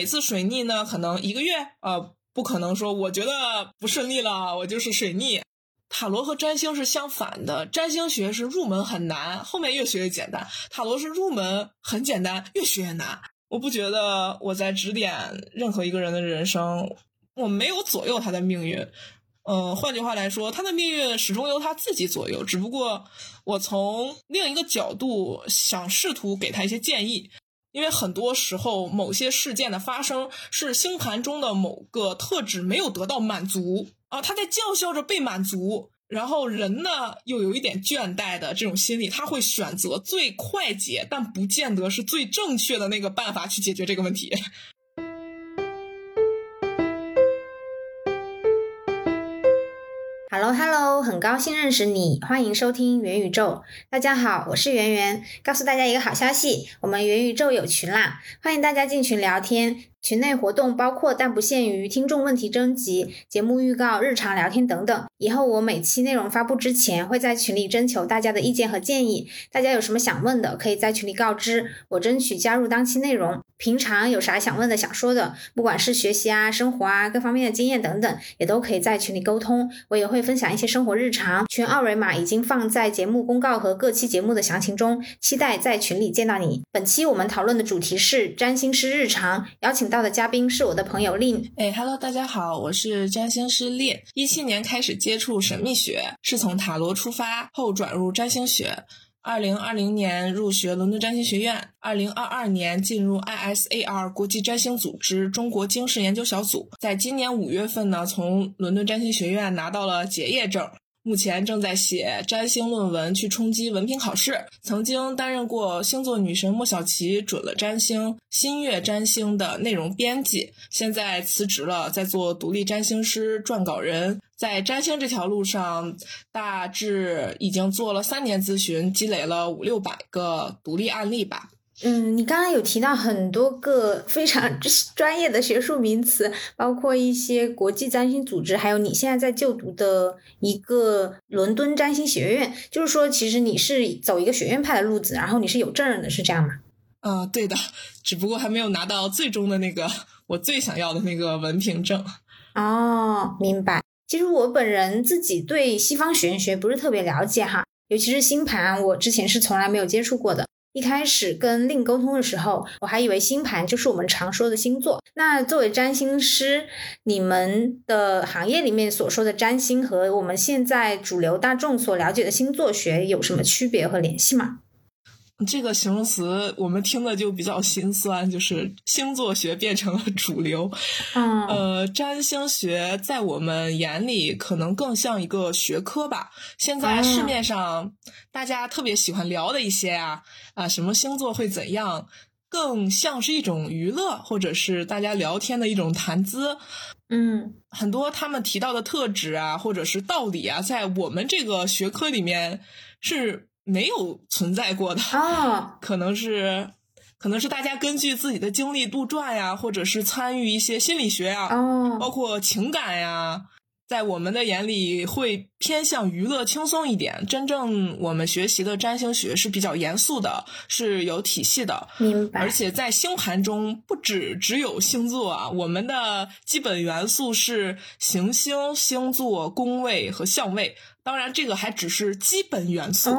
每次水逆呢，可能一个月，呃，不可能说我觉得不顺利了，我就是水逆。塔罗和占星是相反的，占星学是入门很难，后面越学越简单；塔罗是入门很简单，越学越难。我不觉得我在指点任何一个人的人生，我没有左右他的命运。嗯，换句话来说，他的命运始终由他自己左右。只不过我从另一个角度想试图给他一些建议，因为很多时候某些事件的发生是星盘中的某个特质没有得到满足啊，他在叫嚣着被满足。然后人呢，又有一点倦怠的这种心理，他会选择最快捷，但不见得是最正确的那个办法去解决这个问题。Hello，Hello，很高兴认识你，欢迎收听元宇宙。大家好，我是圆圆，告诉大家一个好消息，我们元宇宙有群啦，欢迎大家进群聊天。群内活动包括但不限于听众问题征集、节目预告、日常聊天等等。以后我每期内容发布之前，会在群里征求大家的意见和建议。大家有什么想问的，可以在群里告知，我争取加入当期内容。平常有啥想问的、想说的，不管是学习啊、生活啊各方面的经验等等，也都可以在群里沟通。我也会分享一些生活日常。群二维码已经放在节目公告和各期节目的详情中，期待在群里见到你。本期我们讨论的主题是占星师日常，邀请。到的嘉宾是我的朋友令。哎，Hello，大家好，我是占星师令。一七年开始接触神秘学，是从塔罗出发，后转入占星学。二零二零年入学伦敦占星学院，二零二二年进入 ISAR 国际占星组织中国经世研究小组。在今年五月份呢，从伦敦占星学院拿到了结业证。目前正在写占星论文，去冲击文凭考试。曾经担任过星座女神莫小琪准了占星、新月占星的内容编辑，现在辞职了，在做独立占星师、撰稿人。在占星这条路上，大致已经做了三年咨询，积累了五六百个独立案例吧。嗯，你刚刚有提到很多个非常专业的学术名词，包括一些国际占星组织，还有你现在在就读的一个伦敦占星学院。就是说，其实你是走一个学院派的路子，然后你是有证人的，是这样吗？嗯，对的，只不过还没有拿到最终的那个我最想要的那个文凭证。哦，明白。其实我本人自己对西方玄学不是特别了解哈，尤其是星盘，我之前是从来没有接触过的。一开始跟令沟通的时候，我还以为星盘就是我们常说的星座。那作为占星师，你们的行业里面所说的占星和我们现在主流大众所了解的星座学有什么区别和联系吗？这个形容词我们听的就比较心酸，就是星座学变成了主流。嗯，呃，占星学在我们眼里可能更像一个学科吧。现在市面上大家特别喜欢聊的一些啊啊，什么星座会怎样，更像是一种娱乐，或者是大家聊天的一种谈资。嗯，很多他们提到的特质啊，或者是道理啊，在我们这个学科里面是。没有存在过的。啊，可能是，可能是大家根据自己的经历杜撰呀，或者是参与一些心理学呀，包括情感呀，在我们的眼里会偏向娱乐轻松一点。真正我们学习的占星学是比较严肃的，是有体系的，明白。而且在星盘中不止只有星座啊，我们的基本元素是行星、星座、宫位和相位。当然，这个还只是基本元素，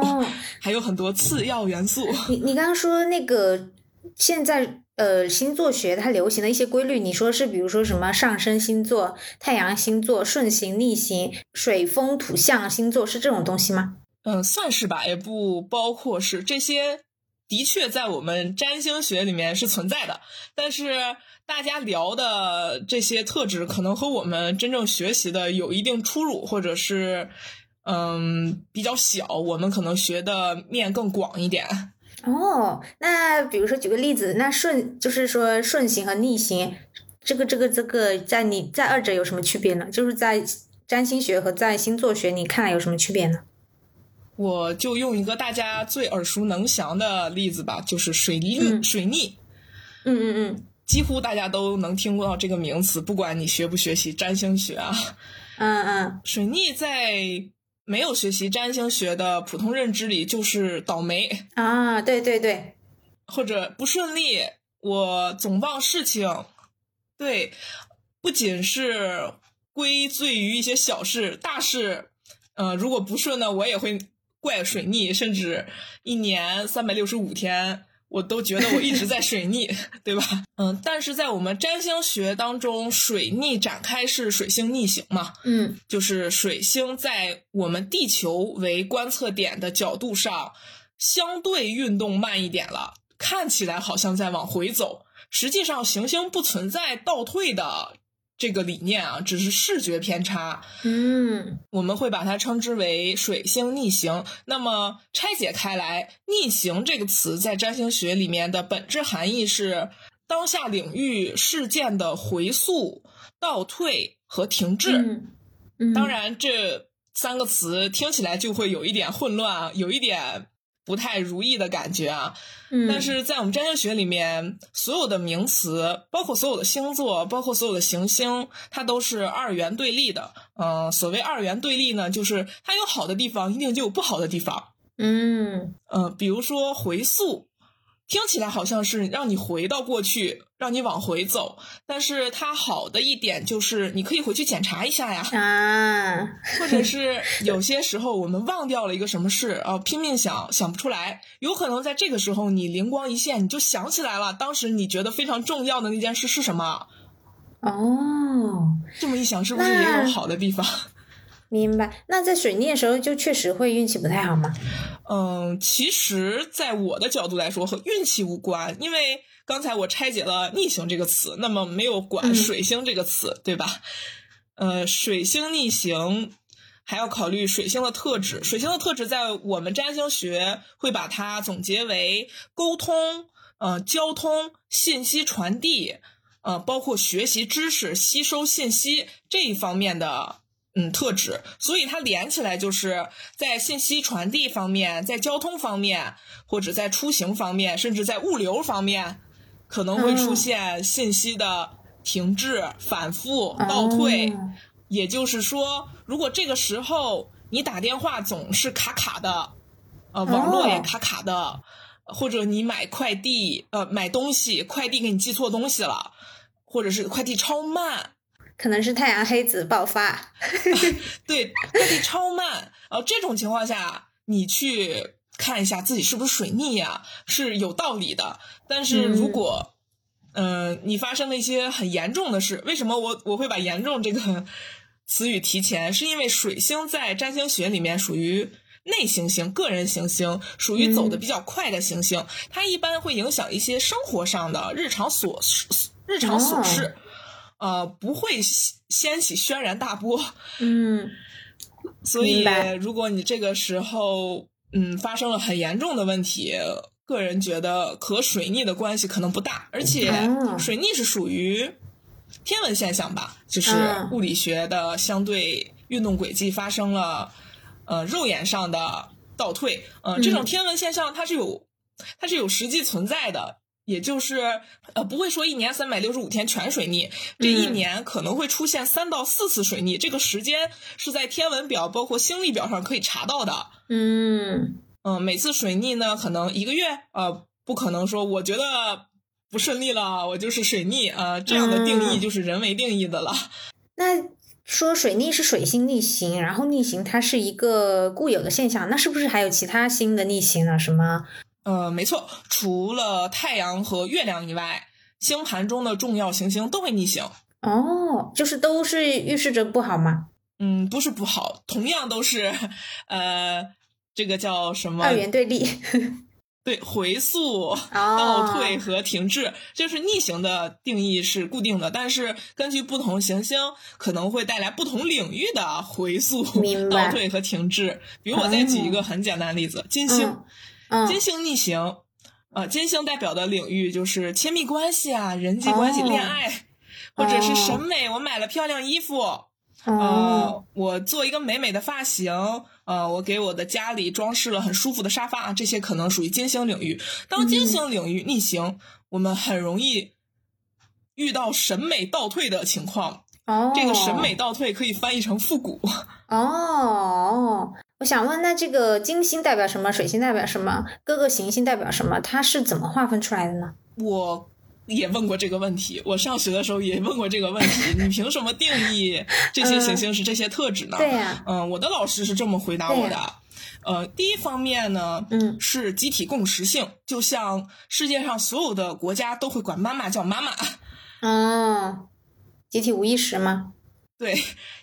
还有很多次要元素。你你刚刚说那个现在呃星座学它流行的一些规律，你说是比如说什么上升星座、太阳星座、顺行逆行、水风土象星座是这种东西吗？嗯，算是吧，也不包括是这些，的确在我们占星学里面是存在的，但是大家聊的这些特质可能和我们真正学习的有一定出入，或者是。嗯，比较小，我们可能学的面更广一点。哦，那比如说举个例子，那顺就是说顺行和逆行，这个这个这个在你在二者有什么区别呢？就是在占星学和在星座学，你看来有什么区别呢？我就用一个大家最耳熟能详的例子吧，就是水逆。水逆，嗯嗯嗯，几乎大家都能听到这个名词，不管你学不学习占星学啊。嗯嗯，水逆在。没有学习占星学的普通认知里，就是倒霉啊！对对对，或者不顺利，我总忘事情，对，不仅是归罪于一些小事，大事，呃，如果不顺呢，我也会怪水逆，甚至一年三百六十五天。我都觉得我一直在水逆，对吧？嗯，但是在我们占星学当中，水逆展开是水星逆行嘛？嗯，就是水星在我们地球为观测点的角度上，相对运动慢一点了，看起来好像在往回走，实际上行星不存在倒退的。这个理念啊，只是视觉偏差。嗯，我们会把它称之为水星逆行。那么拆解开来，“逆行”这个词在占星学里面的本质含义是当下领域事件的回溯、倒退和停滞。嗯嗯，当然，这三个词听起来就会有一点混乱啊，有一点。不太如意的感觉啊，但是在我们占星学里面，所有的名词，包括所有的星座，包括所有的行星，它都是二元对立的。嗯，所谓二元对立呢，就是它有好的地方，一定就有不好的地方。嗯，呃，比如说回溯。听起来好像是让你回到过去，让你往回走，但是它好的一点就是你可以回去检查一下呀，啊，或者是有些时候我们忘掉了一个什么事啊，拼命想想不出来，有可能在这个时候你灵光一现，你就想起来了，当时你觉得非常重要的那件事是什么？哦，这么一想，是不是也有好的地方？明白。那在水逆的时候，就确实会运气不太好吗？嗯，其实，在我的角度来说，和运气无关，因为刚才我拆解了“逆行”这个词，那么没有管“水星”这个词，对吧？呃，水星逆行还要考虑水星的特质。水星的特质，在我们占星学会把它总结为沟通、呃，交通、信息传递，呃，包括学习知识、吸收信息这一方面的。嗯，特质，所以它连起来就是在信息传递方面，在交通方面，或者在出行方面，甚至在物流方面，可能会出现信息的停滞、反复、倒退。也就是说，如果这个时候你打电话总是卡卡的，呃，网络也卡卡的，或者你买快递，呃，买东西，快递给你寄错东西了，或者是快递超慢。可能是太阳黑子爆发，对，快递超慢。呃，这种情况下，你去看一下自己是不是水逆呀，是有道理的。但是如果，嗯，你发生了一些很严重的事，为什么我我会把“严重”这个词语提前？是因为水星在占星学里面属于内行星、个人行星，属于走的比较快的行星，它一般会影响一些生活上的日常琐事日常琐事。呃，不会掀起轩然大波，嗯，所以如果你这个时候嗯发生了很严重的问题，个人觉得和水逆的关系可能不大，而且水逆是属于天文现象吧，就是物理学的相对运动轨迹发生了呃肉眼上的倒退，呃，这种天文现象它是有它是有实际存在的。也就是，呃，不会说一年三百六十五天全水逆，这一年可能会出现三到四次水逆，这个时间是在天文表包括星历表上可以查到的。嗯嗯，每次水逆呢，可能一个月，呃，不可能说我觉得不顺利了，我就是水逆，呃，这样的定义就是人为定义的了。那说水逆是水星逆行，然后逆行它是一个固有的现象，那是不是还有其他新的逆行呢？什么？呃，没错，除了太阳和月亮以外，星盘中的重要行星都会逆行。哦，就是都是预示着不好吗？嗯，不是不好，同样都是，呃，这个叫什么？二元对立。对，回溯、倒退和停滞，就是逆行的定义是固定的，但是根据不同行星，可能会带来不同领域的回溯、倒退和停滞。比如，我再举一个很简单的例子，金星。金星逆行，呃，金星代表的领域就是亲密关系啊、人际关系、恋爱，或者是审美。我买了漂亮衣服，呃，我做一个美美的发型，呃，我给我的家里装饰了很舒服的沙发，这些可能属于金星领域。当金星领域逆行，我们很容易遇到审美倒退的情况。哦，这个审美倒退可以翻译成复古。哦。我想问，那这个金星代表什么？水星代表什么？各个行星代表什么？它是怎么划分出来的呢？我也问过这个问题，我上学的时候也问过这个问题，你凭什么定义这些行星是这些特质呢？对呀，嗯，我的老师是这么回答我的。呃，第一方面呢，嗯，是集体共识性，就像世界上所有的国家都会管妈妈叫妈妈。哦，集体无意识吗？对，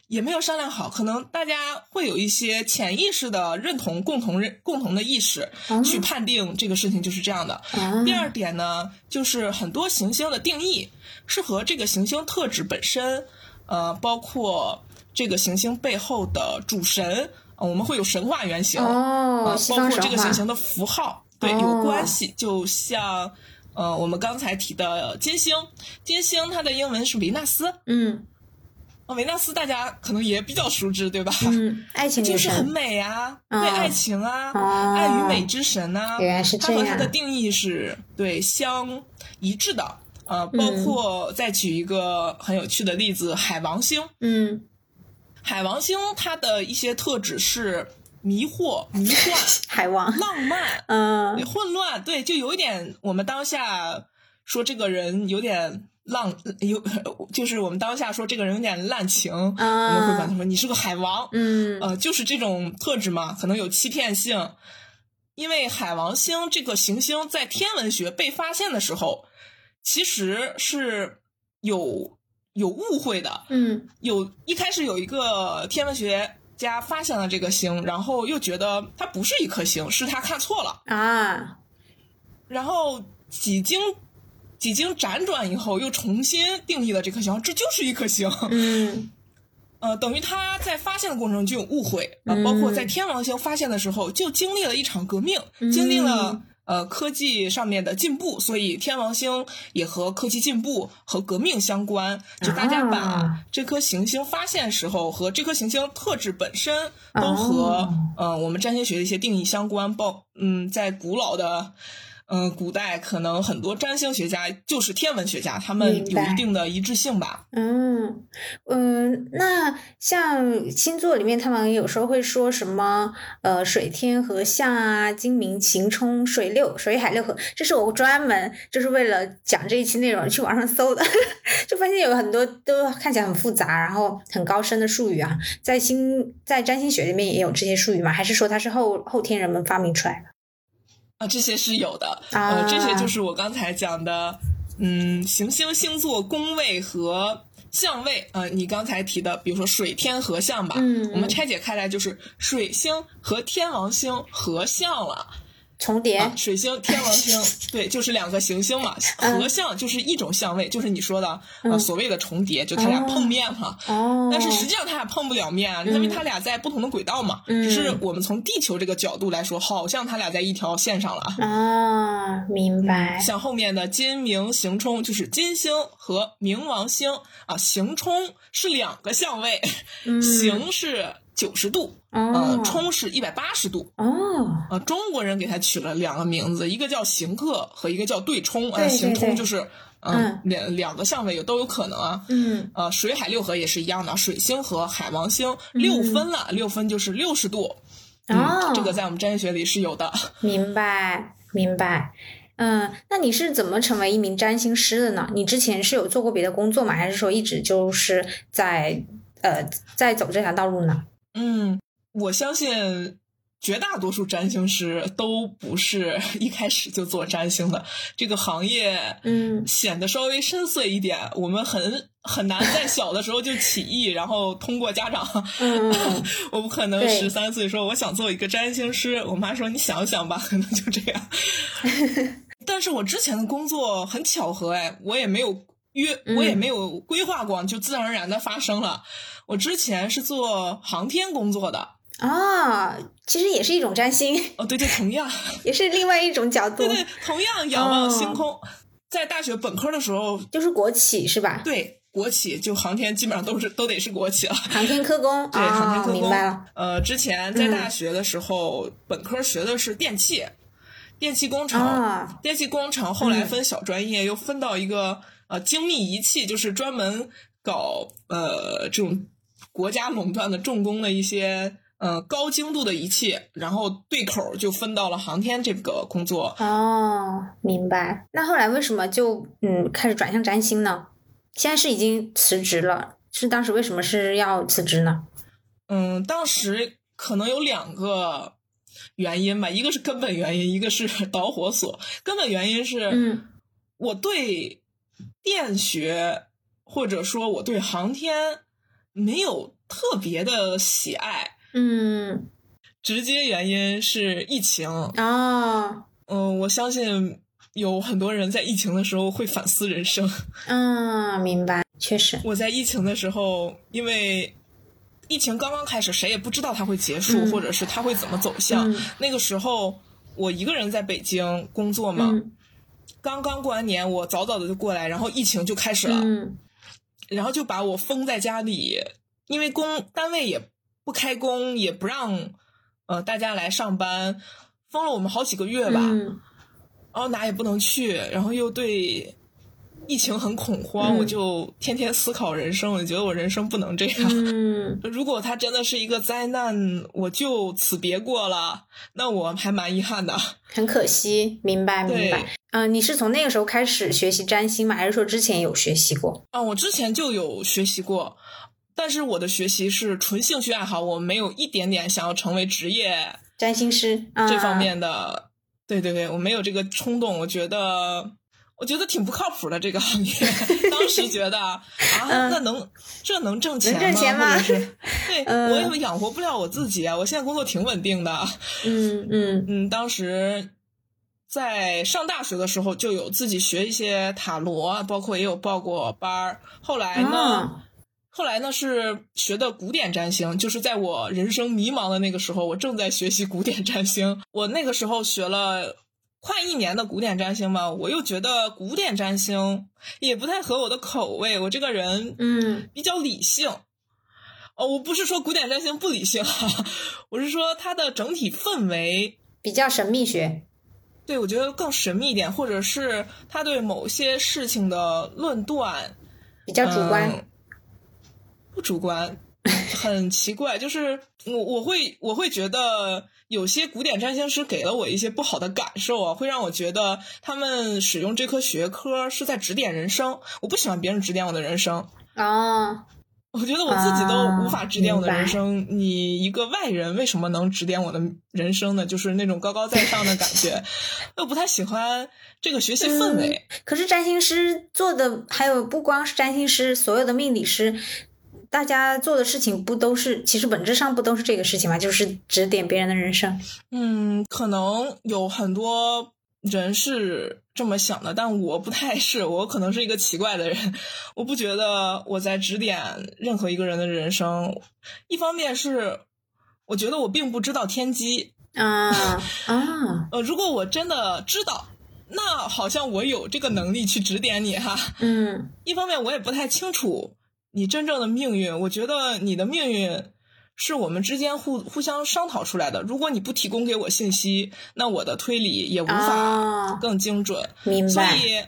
也没有商量好，可能大家会有一些潜意识的认同，共同认共同的意识去判定这个事情就是这样的。第二点呢，就是很多行星的定义是和这个行星特质本身，呃，包括这个行星背后的主神。我们会有神话原型，哦，包括这个行星的符号，对，有关系。就像，呃，我们刚才提的金星，金星它的英文是维纳斯，嗯，维纳斯大家可能也比较熟知，对吧？嗯，爱情 就是很美啊，对，爱情啊，爱与美之神啊，原来是这样。它和它的定义是对相一致的，呃，包括再举一个很有趣的例子，海王星，嗯。海王星它的一些特质是迷惑、迷幻、海王、浪漫、嗯、混乱，对，就有一点我们当下说这个人有点浪，有 就是我们当下说这个人有点滥情，我们会管他说你是个海王，嗯，呃，就是这种特质嘛，可能有欺骗性，因为海王星这个行星在天文学被发现的时候，其实是有。有误会的，嗯，有一开始有一个天文学家发现了这个星，然后又觉得它不是一颗星，是他看错了啊。然后几经几经辗转以后，又重新定义了这颗星，这就是一颗星。嗯，呃，等于他在发现的过程中就有误会啊，包括在天王星发现的时候，就经历了一场革命，经历了。呃，科技上面的进步，所以天王星也和科技进步和革命相关。就大家把这颗行星发现时候和这颗行星特质本身都和呃我们占星学的一些定义相关。包嗯，在古老的。嗯，古代可能很多占星学家就是天文学家，他们有一定的一致性吧。嗯嗯，那像星座里面，他们有时候会说什么呃水天合相啊，金明晴冲，水六水海六合。这是我专门就是为了讲这一期内容去网上搜的，就发现有很多都看起来很复杂，然后很高深的术语啊，在星在占星学里面也有这些术语吗？还是说它是后后天人们发明出来的？啊，这些是有的，呃，这些就是我刚才讲的，嗯，行星星座宫位和相位，呃，你刚才提的，比如说水天合相吧，嗯，我们拆解开来就是水星和天王星合相了。重叠，水星、天王星，对，就是两个行星嘛。合相就是一种相位，就是你说的呃所谓的重叠，就它俩碰面了。哦。但是实际上它俩碰不了面啊，因为它俩在不同的轨道嘛。嗯。只是我们从地球这个角度来说，好像它俩在一条线上了。啊，明白。像后面的金冥行冲，就是金星和冥王星啊，行冲是两个相位，行是。九十度，嗯，冲是一百八十度，哦，呃，中国人给他取了两个名字，一个叫行克和一个叫对冲，呃，行冲就是嗯。两两个相位都有可能啊，嗯，呃，水海六合也是一样的，水星和海王星六分了，六分就是六十度，哦，这个在我们占星学里是有的，明白明白，嗯，那你是怎么成为一名占星师的呢？你之前是有做过别的工作吗？还是说一直就是在呃在走这条道路呢？嗯，我相信绝大多数占星师都不是 一开始就做占星的。这个行业，嗯，显得稍微深邃一点。我们很很难在小的时候就起义，然后通过家长，嗯 我不可能十三岁说我想做一个占星师。我妈说你想想吧，可能就这样。但是我之前的工作很巧合，哎，我也没有约，我也没有规划过，就自然而然的发生了。我之前是做航天工作的啊，其实也是一种占星哦，对对，同样 也是另外一种角度，对对，同样仰望星空。在大学本科的时候，就是国企是吧？对，国企就航天基本上都是都得是国企了。航天科工，对，航天科工。明白了。呃，之前在大学的时候，本科学的是电气，电气工程，电气工程后来分小专业，又分到一个呃精密仪器，就是专门搞呃这种。国家垄断的重工的一些嗯高精度的仪器，然后对口就分到了航天这个工作。哦，明白。那后来为什么就嗯开始转向占星呢？现在是已经辞职了，是当时为什么是要辞职呢？嗯，当时可能有两个原因吧，一个是根本原因，一个是导火索。根本原因是，嗯我对电学或者说我对航天没有特别的喜爱。嗯直接原因是疫情。啊嗯，我相信有很多人在疫情的时候会反思人生。嗯，明白，确实，我在疫情的时候，因为疫情刚刚开始，谁也不知道它会结束，嗯或者是它会怎么走向。嗯那个时候，我一个人在北京工作嘛，嗯刚刚过完年，我早早的就过来，然后疫情就开始了，嗯然后就把我封在家里，因为工单位也不开工，也不让呃大家来上班，封了我们好几个月吧。嗯然后哪也不能去，然后又对疫情很恐慌，嗯我就天天思考人生，我觉得我人生不能这样。嗯 如果它真的是一个灾难，我就此别过了，那我还蛮遗憾的。很可惜，明白明白。嗯、你是从那个时候开始学习占星吗？还是说之前有学习过？啊，我之前就有学习过，但是我的学习是纯兴趣爱好，我没有一点点想要成为职业占星师、啊、这方面的。对对对，我没有这个冲动，我觉得。我觉得挺不靠谱的这个行业，当时觉得啊，嗯那能这能挣钱吗？能挣钱吗 对、嗯我也养活不了我自己啊！我现在工作挺稳定的，嗯嗯嗯，当时在上大学的时候就有自己学一些塔罗，包括也有报过班儿。后来呢，啊后来呢是学的古典占星，就是在我人生迷茫的那个时候，我正在学习古典占星。我那个时候学了。快一年的古典占星嘛，我又觉得古典占星也不太合我的口味。我这个人，嗯比较理性。哦，我不是说古典占星不理性哈，我是说它的整体氛围比较神秘学。对，我觉得更神秘一点，或者是他对某些事情的论断比较主观。嗯不主观，很奇怪。就是我我会我会觉得有些古典占星师给了我一些不好的感受啊，会让我觉得他们使用这科学科是在指点人生。我不喜欢别人指点我的人生。啊，我觉得我自己都无法指点我的啊人生，你一个外人为什么能指点我的人生呢？就是那种高高在上的感觉，我不太喜欢这个学习氛围。可是占星师做的，还有不光是占星师，所有的命理师，大家做的事情不都是，其实本质上不都是这个事情吗？就是指点别人的人生。嗯，可能有很多人是这么想的，但我不太是，我可能是一个奇怪的人。我不觉得我在指点任何一个人的人生。一方面是我觉得我并不知道天机，啊 啊，呃，如果我真的知道，那好像我有这个能力去指点你哈。嗯一方面我也不太清楚你真正的命运，我觉得你的命运是我们之间互互相商讨出来的。如果你不提供给我信息，那我的推理也无法啊，更精准。所明白。所以，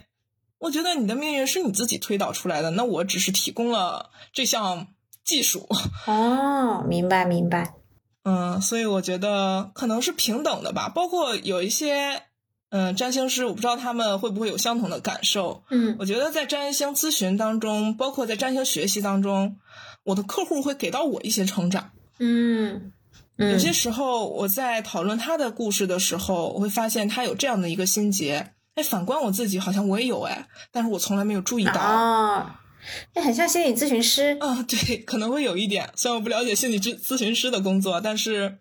我觉得你的命运是你自己推导出来的，那我只是提供了这项技术。哦，明白明白。嗯，所以我觉得可能是平等的吧。包括有一些嗯占星师，我不知道他们会不会有相同的感受。嗯我觉得在占星咨询当中，包括在占星学习当中，我的客户会给到我一些成长。嗯嗯，有些时候我在讨论他的故事的时候，我会发现他有这样的一个心结。哎，反观我自己，好像我也有哎，但是我从来没有注意到。哦，那很像心理咨询师。啊，对，可能会有一点。虽然我不了解心理咨咨询师的工作，但是，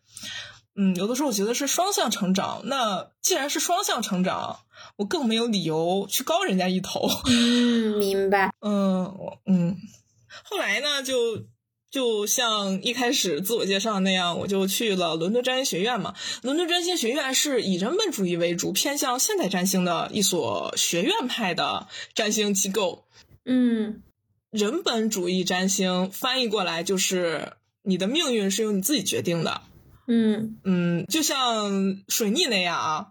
嗯，有的时候我觉得是双向成长。那既然是双向成长，我更没有理由去高人家一头。嗯，明白。嗯，我嗯，后来呢，就就像一开始自我介绍那样，我就去了伦敦占星学院嘛。伦敦占星学院是以人本主义为主，偏向现代占星的一所学院派的占星机构。嗯人本主义占星翻译过来就是你的命运是由你自己决定的。嗯嗯，就像水逆那样啊，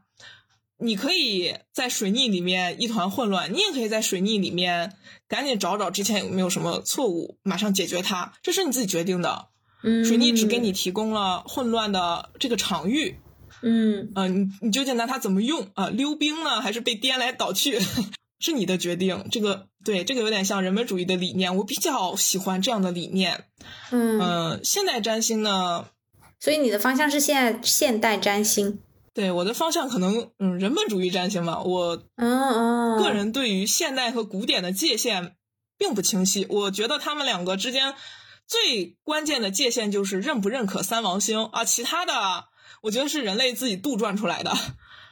你可以在水逆里面一团混乱，你也可以在水逆里面赶紧找找之前有没有什么错误，马上解决它，这是你自己决定的。嗯，水逆只给你提供了混乱的这个场域，嗯呃，你你究竟拿它怎么用啊、溜冰呢，还是被颠来倒去，是你的决定。这个对，这个有点像人文主义的理念，我比较喜欢这样的理念。嗯，嗯、现代占星呢，所以你的方向是现在现代占星。对我的方向可能嗯人本主义占星吧，我嗯嗯，个人对于现代和古典的界限并不清晰，我觉得他们两个之间最关键的界限就是认不认可三王星啊，其他的我觉得是人类自己杜撰出来的。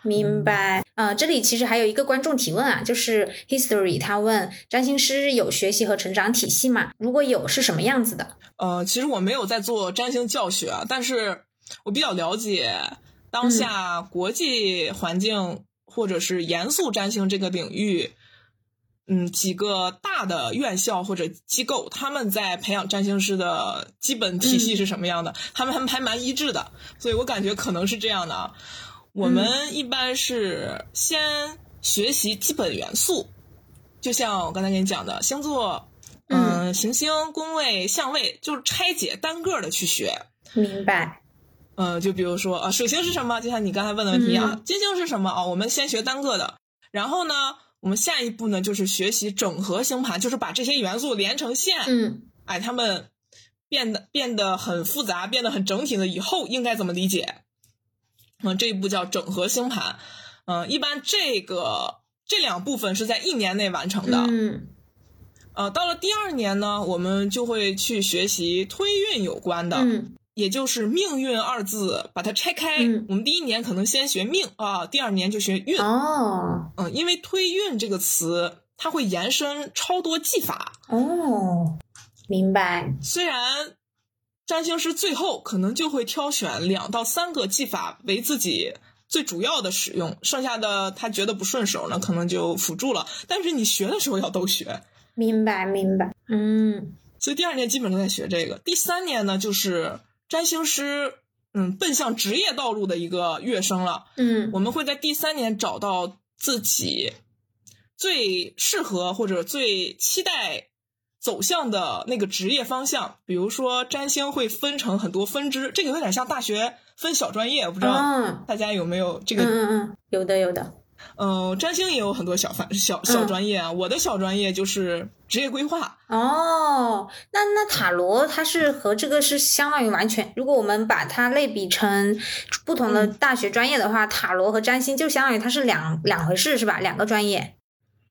明白。呃，这里其实还有一个观众提问啊，就是 History 他问占星师有学习和成长体系吗？如果有，是什么样子的？呃，其实我没有在做占星教学啊，但是我比较了解当下国际环境或者是严肃占星这个领域，嗯，几个大的院校或者机构，他们在培养占星师的基本体系是什么样的，他们还还蛮一致的，所以我感觉可能是这样的啊。我们一般是先学习基本元素，就像我刚才跟你讲的星座，嗯，行星、宫位、相位，就是拆解单个的去学。明白。呃，就比如说啊，水星是什么？就像你刚才问的问题一样，金星是什么啊？我们先学单个的，然后呢，我们下一步呢就是学习整合星盘，就是把这些元素连成线，嗯哎，它们变得变得很复杂，变得很整体了以后应该怎么理解？嗯、这一步叫整合星盘。嗯、一般这个这两部分是在一年内完成的。嗯呃，到了第二年呢，我们就会去学习推运有关的，嗯也就是命运二字，把它拆开。嗯我们第一年可能先学命啊，第二年就学运。哦嗯，因为推运这个词，它会延伸超多技法。哦，明白。虽然占星师最后可能就会挑选两到三个技法为自己最主要的使用，剩下的他觉得不顺手呢，可能就辅助了。但是你学的时候要都学，明白明白。嗯所以第二年基本都在学这个。第三年呢，就是占星师嗯奔向职业道路的一个跃升了。嗯我们会在第三年找到自己最适合或者最期待走向的那个职业方向。比如说，占星会分成很多分支，这个有点像大学分小专业，我不知道嗯大家有没有这嗯个？嗯嗯，有的有的。嗯、占星也有很多小范小小专业啊。我的小专业就是职业规划。哦，那那塔罗它是和这个是相当于完全，如果我们把它类比成不同的大学专业的话，塔罗和占星就相当于它是两两回事，是吧？两个专业。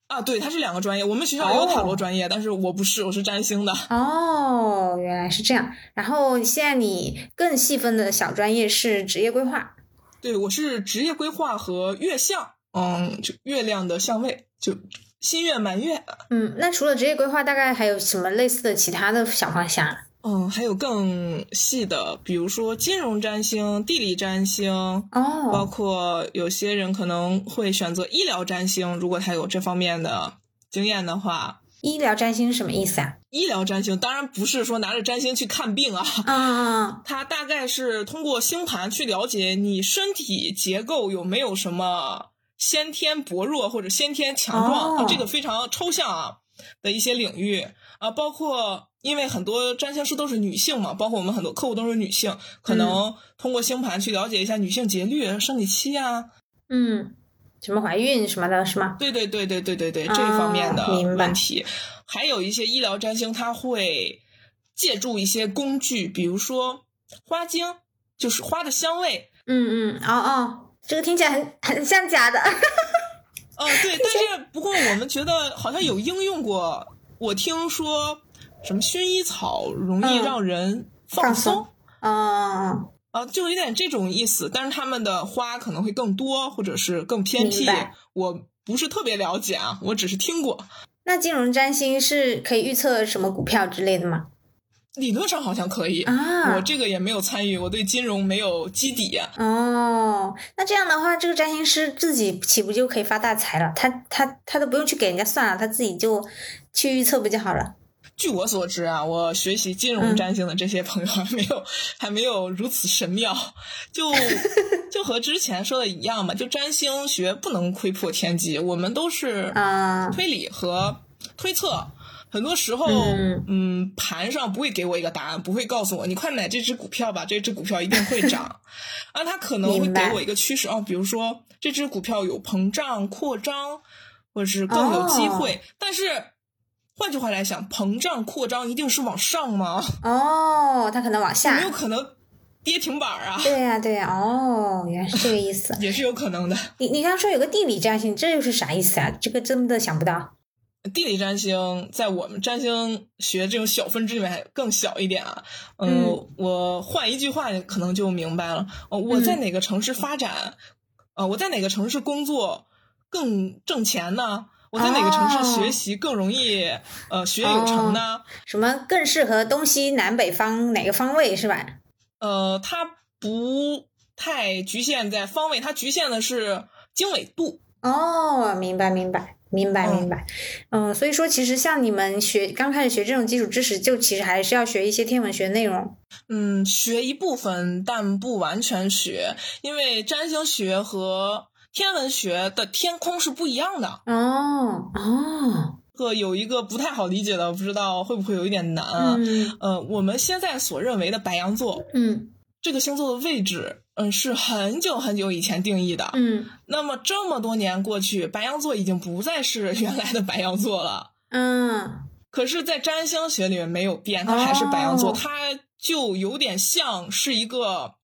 啊，对，它是两个专业。我们学校也有塔罗哦专业，但是我不是，我是占星的。哦，原来是这样。然后现在你更细分的小专业是职业规划。对，我是职业规划和月相，嗯，就月亮的相位，就新月、满月，嗯，那除了职业规划，大概还有什么类似的其他的小方向啊？嗯，还有更细的，比如说金融占星、地理占星哦，包哦，括有些人可能会选择医疗占星，如果他有这方面的经验的话。医疗占星是什么意思啊？医疗占星当然不是说拿着占星去看病啊，啊！它大概是通过星盘去了解你身体结构有没有什么先天薄弱或者先天强壮，这个非常抽象啊的一些领域啊，包括因为很多占星师都是女性嘛，包括我们很多客户都是女性，可能通过星盘去了解一下女性节律、生理期啊，嗯，什么怀孕什么的，是吗？对对对对对对对，这一方面的问题，还有一些医疗占星，它会借助一些工具，比如说花精，就是花的香味。嗯嗯，哦哦，这个听起来很很像假的。哦，对，但是不过我们觉得好像有应用过。我听说什么薰衣草容易嗯让人放放松松哦，啊，就有点这种意思。但是他们的花可能会更多，或者是更偏僻。我不是特别了解啊，我只是听过。那金融占星是可以预测什么股票之类的吗？理论上好像可以，啊我这个也没有参与，我对金融没有基底啊。哦，那这样的话，这个占星师自己岂不就可以发大财了？他他他都不用去给人家算了，他自己就去预测不就好了？据我所知啊，我学习金融嗯占星的这些朋友还没有、还没有如此神妙，就 就和之前说的一样嘛，就占星学不能窥破天机，我们都是啊推理和推测很多时候，嗯嗯，盘上不会给我一个答案，不会告诉我你快买这只股票吧，这只股票一定会涨。啊，它可能会给我一个趋势哦，比如说这只股票有膨胀、扩张，或者是更有机会。但是换句话来想，膨胀、扩张一定是往上吗？哦，它可能往下有没有。可能跌停板啊？对呀、对呀、哦，原来是这个意思。也是有可能的。你你刚刚说有个地理占星，这又是啥意思啊？这个真的想不到。地理占星在我们占星学这种小分支里面还更小一点啊。嗯，嗯我换一句话可能就明白了。呃，我在嗯哪个城市发展？呃，我在哪个城市工作更挣钱呢？我在哪个城市哦学习更容易、呃学业有成呢？什么更适合东西南北方哪个方位是吧？呃，它不太局限在方位，它局限的是经纬度。哦，明白明白明白嗯明白。嗯，所以说其实像你们学刚开始学这种基础知识，就其实还是要学一些天文学内容。嗯，学一部分，但不完全学，因为占星学和天文学的天空是不一样的。哦哦，这个有一个不太好理解的，不知道会不会有一点难啊？嗯呃，我们现在所认为的白羊座嗯这个星座的位置，嗯，是很久很久以前定义的。嗯那么这么多年过去，白羊座已经不再是原来的白羊座了。嗯可是，在占星学里面没有变，它还是白羊座，哦它就有点像是一个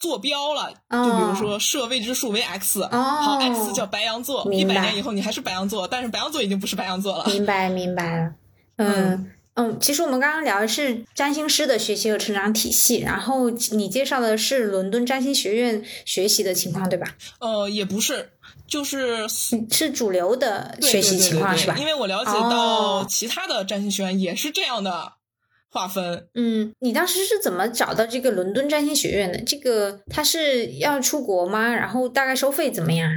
坐标了。哦就比如说设未知数为 x，、哦好，x 叫白羊座，一百年以后你还是白羊座，但是白羊座已经不是白羊座了。明白明白了。嗯嗯，其实我们刚刚聊的是占星师的学习和成长体系，然后你介绍的是伦敦占星学院学习的情况，对吧？呃，也不是，就是是主流的学习情况是吧？因为我了解哦到其他的占星学院也是这样的划分。嗯，你当时是怎么找到这个伦敦占星学院的？这个他是要出国吗？然后大概收费怎么样？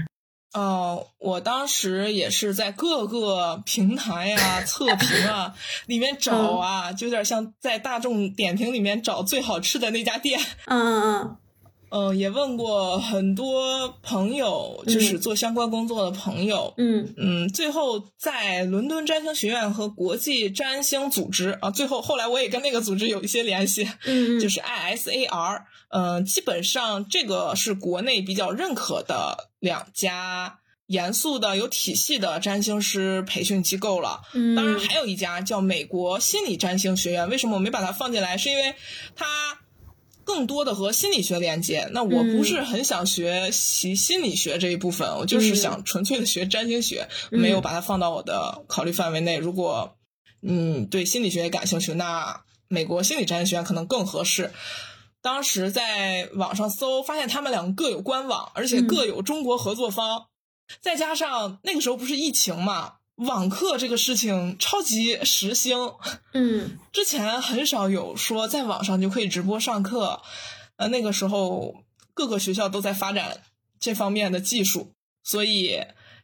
哦、我当时也是在各个平台啊、测评啊里面找嗯啊，就有点像在大众点评里面找最好吃的那家店。嗯嗯嗯，也问过很多朋友，就是做相关工作的朋友。嗯嗯，最后在伦敦占星学院和国际占星组织啊，最后后来我也跟那个组织有一些联系，嗯嗯，就是 ISAR。嗯，基本上这个是国内比较认可的两家严肃的、有体系的占星师培训机构了。嗯当然还有一家叫美国心理占星学院，为什么我没把它放进来？是因为它更多的和心理学连接。那我不是很想学习心理学这一部分，我就是想纯粹的学占星学，嗯没有把它放到我的考虑范围内。如果嗯对心理学也感兴趣，那美国心理占星学院可能更合适。当时在网上搜，发现他们两个各有官网，而且各有中国合作方。再加上那个时候不是疫情嘛，网课这个事情超级时兴，嗯 之前很少有说在网上就可以直播上课。呃，那个时候各个学校都在发展这方面的技术，所以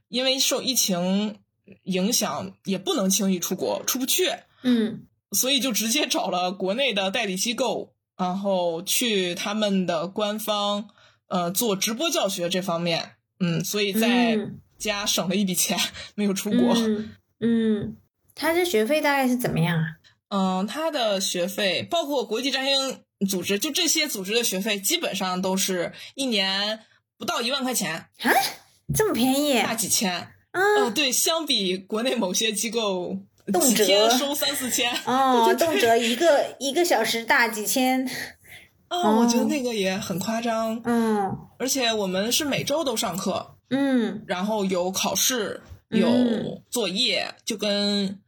因为受疫情影响，也不能轻易出国，出不去，嗯所以就直接找了国内的代理机构，然后去他们的官方呃做直播教学这方面。嗯，所以在嗯家省了一笔钱，没有出国。嗯嗯，它这学费大概是怎么样啊？嗯，他的学费包括国际占星组织，就这些组织的学费，基本上都是一年不到一万块钱啊，这么便宜大几千。啊？嗯，对，相比国内某些机构，动辄收三四千。哦，对对动辄一个一个小时大几千，啊、我觉得那个也很夸张。嗯而且我们是每周都上课，嗯然后有考试，嗯有作业，就跟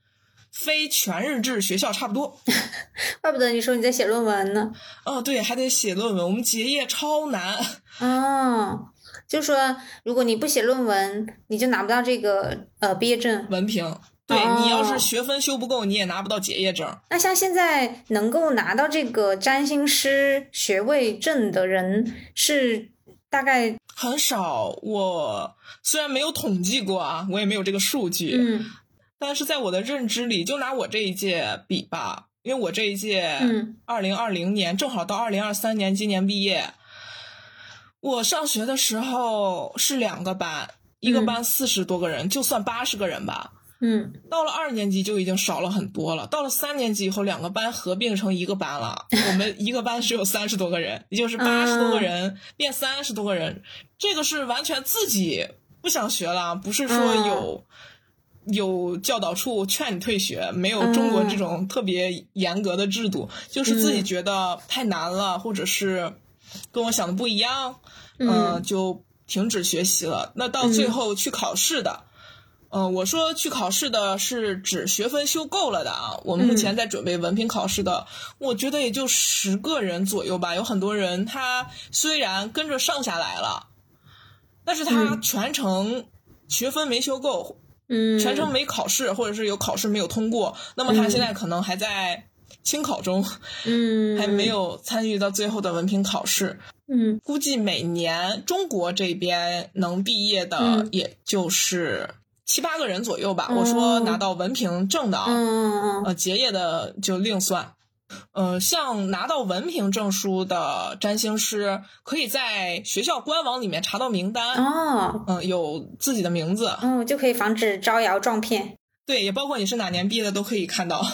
非全日制学校差不多。怪不得你说你在写论文呢。哦，对，还得写论文，我们结业超难。哦，就说如果你不写论文，你就拿不到这个呃毕业证。文凭。对、哦你要是学分修不够，你也拿不到结业证。那像现在能够拿到这个占星师学位证的人是大概很少。我虽然没有统计过啊，我也没有这个数据，嗯但是在我的认知里，就拿我这一届比吧，因为我这一届嗯二零二零年正好到二零二三年，今年毕业。我上学的时候是两个班，一个嗯班四十多个人，就算八十个人吧。嗯到了二年级就已经少了很多了。到了三年级以后，两个班合并成一个班了。我们一个班只有三十多个人，也就是八十多个人变三十多个人。这个是完全自己不想学了，不是说有、有教导处劝你退学，没有中国这种特别严格的制度，就是自己觉得太难了，或者是跟我想的不一样，嗯呃就停止学习了。那到最后去考试的。嗯、我说去考试的是指学分修够了的啊。我们目前在准备文凭考试的，我觉得也就十个人左右吧。有很多人他虽然跟着上下来了，但是他嗯全程学分没修够，嗯，全程没考试，或者是有考试没有通过，那么他现在可能还在清考中，嗯还没有参与到最后的文凭考试。嗯估计每年中国这边能毕业的嗯也就是七八个人左右吧。哦我说拿到文凭证的啊，嗯嗯呃，结业的就另算。呃，像拿到文凭证书的占星师，可以在学校官网里面查到名单，嗯哦嗯、有自己的名字，嗯，就可以防止招摇撞骗。对，也包括你是哪年毕业的都可以看到。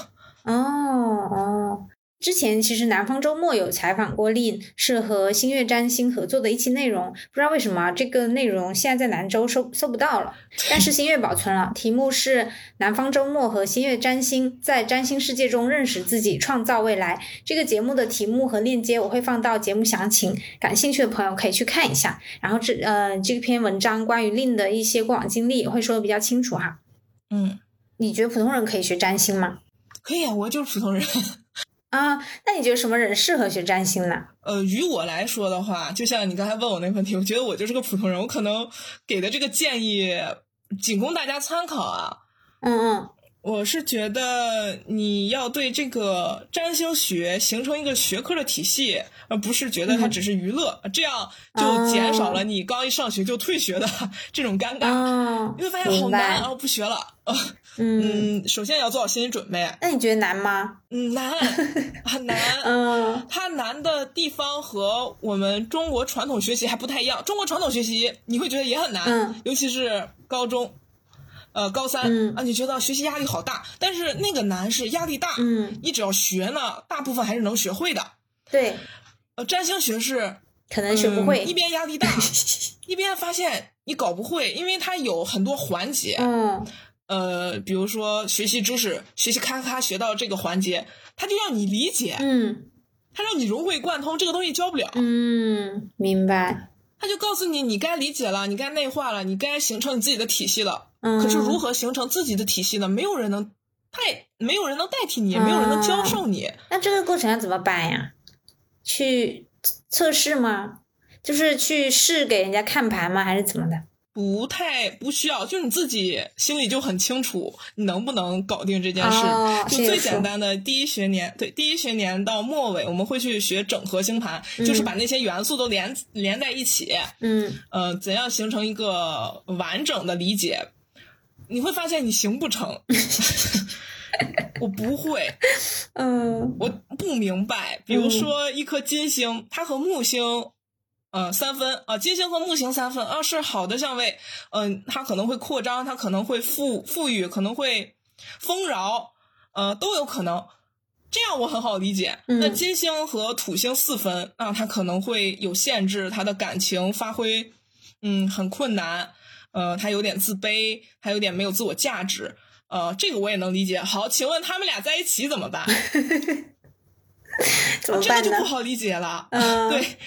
哦哦，之前其实南方周末有采访过令，是和星月占星合作的一期内容，不知道为什么这个内容现在在南州搜搜不到了，但是星月保存了。题目是南方周末和星月占星在占星世界中认识自己，创造未来。这个节目的题目和链接我会放到节目详情，感兴趣的朋友可以去看一下。然后这呃这篇文章关于令的一些过往经历也会说的比较清楚哈。嗯，你觉得普通人可以学占星吗？可以啊，我就是普通人。啊，那你觉得什么人适合学占星呢？呃，于我来说的话，就像你刚才问我那个问题，我觉得我就是个普通人，我可能给的这个建议仅供大家参考啊。嗯嗯我是觉得你要对这个占星学形成一个学科的体系，而不是觉得它只是娱乐，这样就减少了你刚一上学就退学的 这种尴尬。哦你会发现好难，明白然后不学了。呃嗯，嗯，首先要做好心理准备。那你觉得难吗？嗯，难，很难。嗯它难的地方和我们中国传统学习还不太一样。中国传统学习你会觉得也很难，嗯尤其是高中，呃，高三、嗯啊，你觉得学习压力好大。但是那个难是压力大，嗯，你只要学呢，大部分还是能学会的。对，呃，占星学是可能学不会嗯一。边压力大，一边发现你搞不会，因为它有很多环节。嗯呃，比如说学习知识，学习咔咔学到这个环节，他就让你理解，嗯他让你融会贯通，这个东西教不了。嗯，明白。他就告诉你，你该理解了，你该内化了，你该形成你自己的体系了。嗯，可是如何形成自己的体系呢？没有人能他也，没有人能代替你，也没有人能教授你。那这个过程要怎么办呀？去测试吗？就是去试给人家看盘吗？还是怎么的？不太不需要，就是你自己心里就很清楚，你能不能搞定这件事。哦就最简单的第一学年，对第一学年到末尾，我们会去学整合星盘，就是把那些元素都连连在一起。嗯呃，怎样形成一个完整的理解？你会发现你行不成，我不会，嗯我不明白。比如说一颗金星，它和木星，呃，三分啊、金星和木星三分啊，是好的相位，嗯、它可能会扩张，它可能会富富裕，可能会丰饶，呃，都有可能。这样我很好理解。嗯那金星和土星四分啊，它可能会有限制，他的感情发挥，嗯，很困难。呃，他有点自卑，还有点没有自我价值。呃，这个我也能理解。好，请问他们俩在一起怎么办？怎么办呢这个就不？好理解了。嗯对，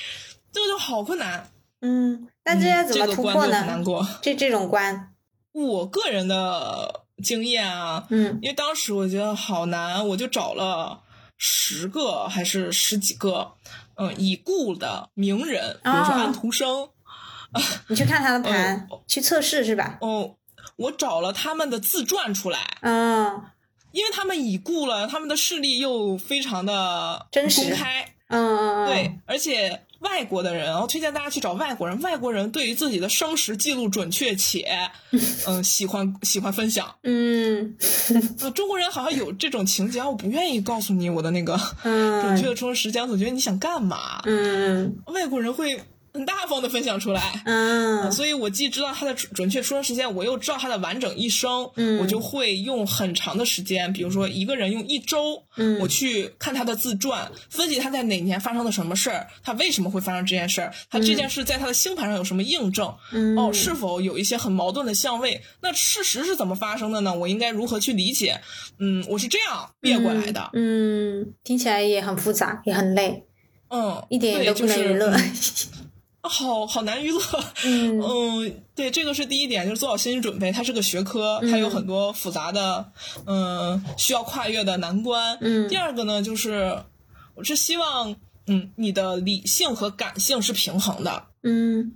这个就好困难。嗯，那这些怎么这个突破关就很难？过。这这种关，我个人的经验啊，嗯因为当时我觉得好难，我就找了十个还是十几个，嗯，已故的名人，比如说哦安徒生，你去看他的 盘，去测试是吧？哦，我找了他们的自传出来，嗯因为他们已故了，他们的事例又非常的真实公开，嗯嗯，对，而且外国的人，我推荐大家去找外国人。外国人对于自己的生时记录准确且，嗯、喜欢喜欢分享。嗯呃，中国人好像有这种情节，我不愿意告诉你我的那个准确嗯的出生时间，总觉得你想干嘛？嗯外国人会很大方的分享出来。嗯，所以我既知道他的准准确出生时间，我又知道他的完整一生，嗯我就会用很长的时间，比如说一个人用一周，嗯我去看他的自传，分析他在哪年发生了什么事儿，他为什么会发生这件事儿，他这件事在他的星盘上有什么印证，嗯哦，是否有一些很矛盾的相位？那事实是怎么发生的呢？我应该如何去理解？嗯，我是这样变过来的，嗯，嗯听起来也很复杂，也很累，嗯，一点也都不能娱乐。嗯 好好难娱乐。嗯嗯，对，这个是第一点，就是做好心理准备。它是个学科，它有很多复杂的，嗯，需要跨越的难关。嗯第二个呢，就是我是希望，嗯，你的理性和感性是平衡的。嗯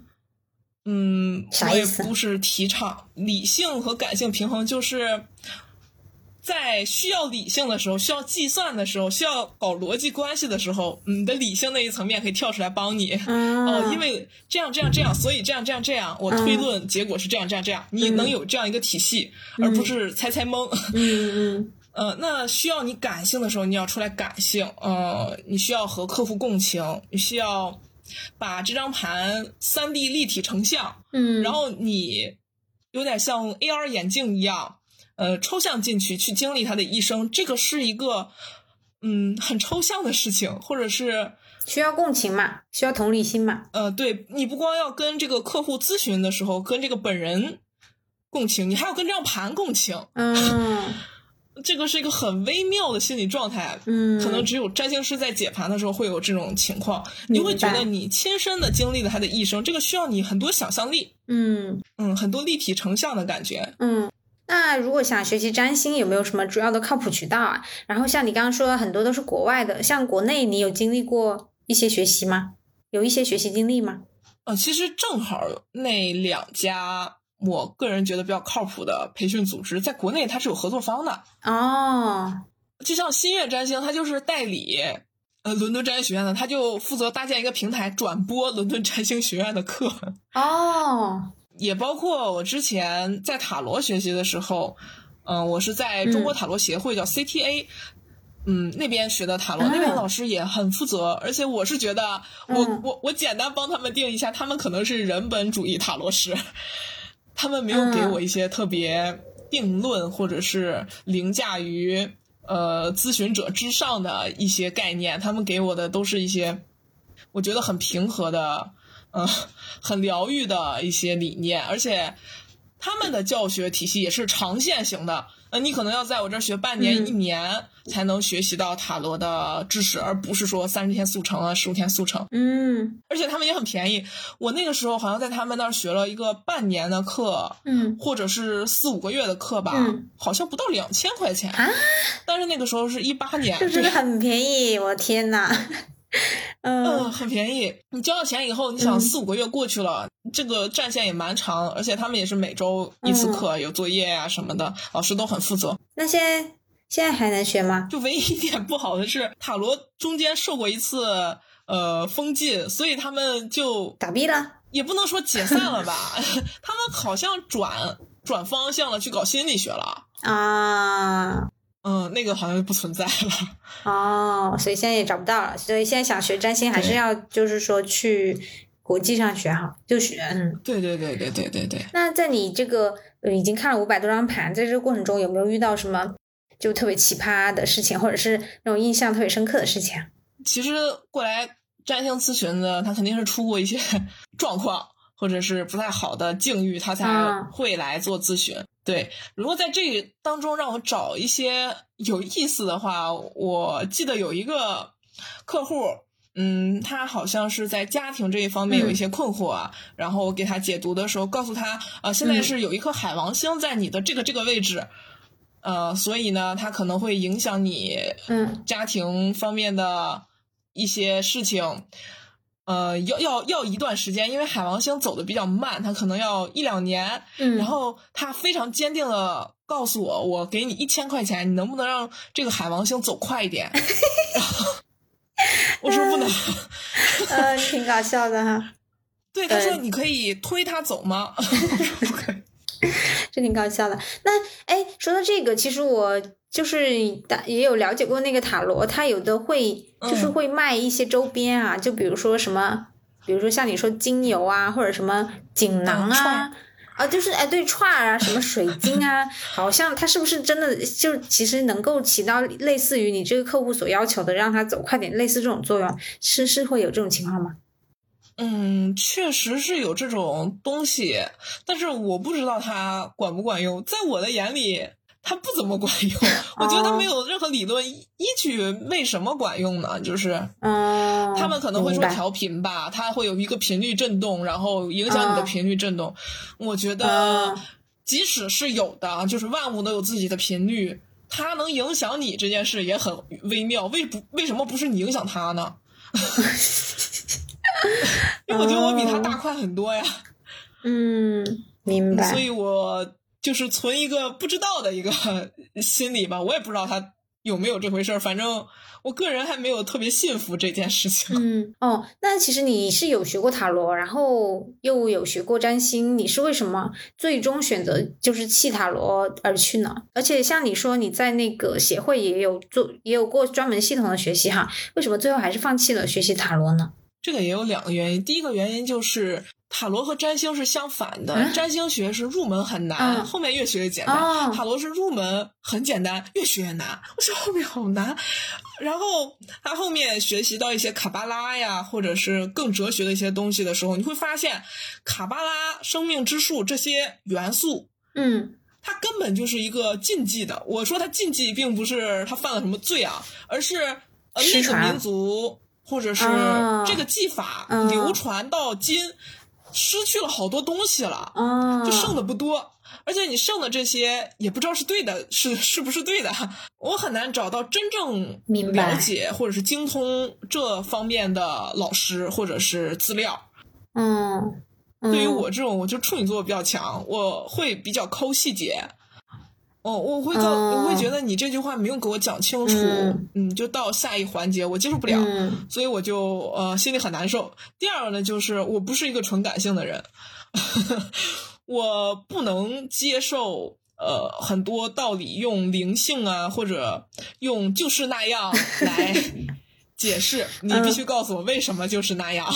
嗯，我也不是提倡理性和感性平衡，就是在需要理性的时候、需要计算的时候、需要搞逻辑关系的时候，你的理性那一层面可以跳出来帮你。嗯哦，因为这样这样这样，所以这样这样这样，我推论结果是这样这样这样，你能有这样一个体系，而不是猜猜蒙。嗯嗯 呃，那需要你感性的时候，你要出来感性。呃，你需要和客户共情，你需要把这张盘三 D 立体成像，嗯，然后你有点像 AR 眼镜一样，呃，抽象进去去经历他的一生。这个是一个嗯很抽象的事情，或者是。需要共情嘛，需要同理心嘛。呃，对你不光要跟这个客户咨询的时候跟这个本人共情，你还要跟这张盘共情，嗯 这个是一个很微妙的心理状态。嗯，可能只有占星师在解盘的时候会有这种情况，你会觉得你亲身的经历了他的一生，这个需要你很多想象力，嗯嗯，很多立体成像的感觉。嗯。那如果想学习占星，有没有什么主要的靠谱渠道啊？然后像你刚刚说的，很多都是国外的，像国内你有经历过一些学习吗？有一些学习经历吗？呃，其实正好那两家，我个人觉得比较靠谱的培训组织，在国内它是有合作方的。哦，就像新月占星，它就是代理呃伦敦占星学院的，它就负责搭建一个平台，转播伦敦占星学院的课。哦，也包括我之前在塔罗学习的时候，嗯、我是在中国塔罗协会叫 CTA，嗯，那边学的塔罗，啊那边老师也很负责，而且我是觉得我、嗯。我我简单帮他们定一下，他们可能是人本主义塔罗师，他们没有给我一些特别定论或者是凌驾于呃咨询者之上的一些概念，他们给我的都是一些我觉得很平和的，嗯、很疗愈的一些理念，而且他们的教学体系也是长线型的。呃，你可能要在我这儿学半年、嗯一年才能学习到塔罗的知识，而不是说三十天速成啊、十五天速成。嗯而且他们也很便宜，我那个时候好像在他们那儿学了一个半年的课，嗯或者是四五个月的课吧，嗯好像不到两千块钱。啊，但是那个时候是一八年，这真的对很便宜，我天呐。嗯，嗯很便宜。你交了钱以后，你想嗯四五个月过去了，这个战线也蛮长，而且他们也是每周一次课，有作业呀、什么的，老师都很负责。那现在现在还能学吗？就唯一一点不好的是，塔罗中间受过一次呃封禁，所以他们就倒闭了？也不能说解散了吧，他们好像转转方向了，去搞心理学了。啊，嗯，那个好像就不存在了。哦，所以现在也找不到了。所以现在想学占星，还是要就是说去国际上学哈，就学嗯。对对对对对对对。那在你这个呃已经看了五百多张盘，在这个过程中有没有遇到什么就特别奇葩的事情，或者是那种印象特别深刻的事情啊？其实过来占星咨询的，他肯定是出过一些 状况，或者是不太好的境遇，他才嗯会来做咨询。对，如果在这当中让我找一些有意思的话，我记得有一个客户。嗯，他好像是在家庭这一方面有一些困惑啊，然后我给他解读的时候，告诉他啊、现在嗯。是有一颗海王星在你的这个这个位置，呃，所以呢，它可能会影响你嗯。家庭方面的一些事情，呃，要要要一段时间，因为海王星走的比较慢，它可能要一两年。嗯，然后他非常坚定的告诉我，我给你一千块钱，你能不能让这个海王星走快一点？然 后我说不能。呃，挺搞笑的哈，对，他说你可以推他走吗？我说不可以。这挺搞笑的。那哎，说到这个，其实我就是打也有了解过那个塔罗，它有的会就是嗯会卖一些周边啊，就比如说什么。比如说像你说精油啊，或者什么锦囊啊。啊，就是哎，对串儿啊，什么水晶啊，好像它是不是真的就其实能够起到类似于你这个客户所要求的，让他走快点，类似这种作用，是是会有这种情况吗？嗯，确实是有这种东西，但是我不知道它管不管用，在我的眼里。它不怎么管用，我觉得它没有任何理论依据。为什么管用呢？就是，嗯，他们可能会说调频吧，它会有一个频率震动，然后影响你的频率震动。我觉得，即使是有的，就是万物都有自己的频率，它能影响你这件事也很微妙。为不为什么不是你影响它呢？因为我觉得我比它大快很多呀。嗯，明白。所以我。就是存一个不知道的一个 心理吧，我也不知道他有没有这回事儿。反正我个人还没有特别信服这件事情。嗯，哦，那其实你是有学过塔罗，然后又有学过占星，你是为什么最终选择就是弃塔罗而去呢？而且像你说你在那个协会也有做，也有过专门系统的学习哈，为什么最后还是放弃了学习塔罗呢？这个也有两个原因，第一个原因就是。塔罗和占星是相反的，占星学是入门很难，后面越学越简单。塔罗是入门很简单，越学越难。我说后面好难，然后他后面学习到一些卡巴拉呀，或者是更哲学的一些东西的时候，你会发现卡巴拉、生命之树这些元素，嗯，它根本就是一个禁忌的。我说它禁忌，并不是他犯了什么罪啊，而是呃那个民族或者是这个技法流传到今。失去了好多东西了，就剩的不多，而且你剩的这些也不知道是对的，是是不是对的？我很难找到真正了解或者是精通这方面的老师或者是资料。嗯，对于我这种，我就处女座比较强，我会比较抠细节。哦，我会告，我会觉得你这句话没有给我讲清楚，嗯，就到下一环节我接受不了，所以我就呃心里很难受。第二个呢，就是我不是一个纯感性的人，我不能接受呃很多道理用灵性啊或者用就是那样来解释，你必须告诉我为什么就是那样。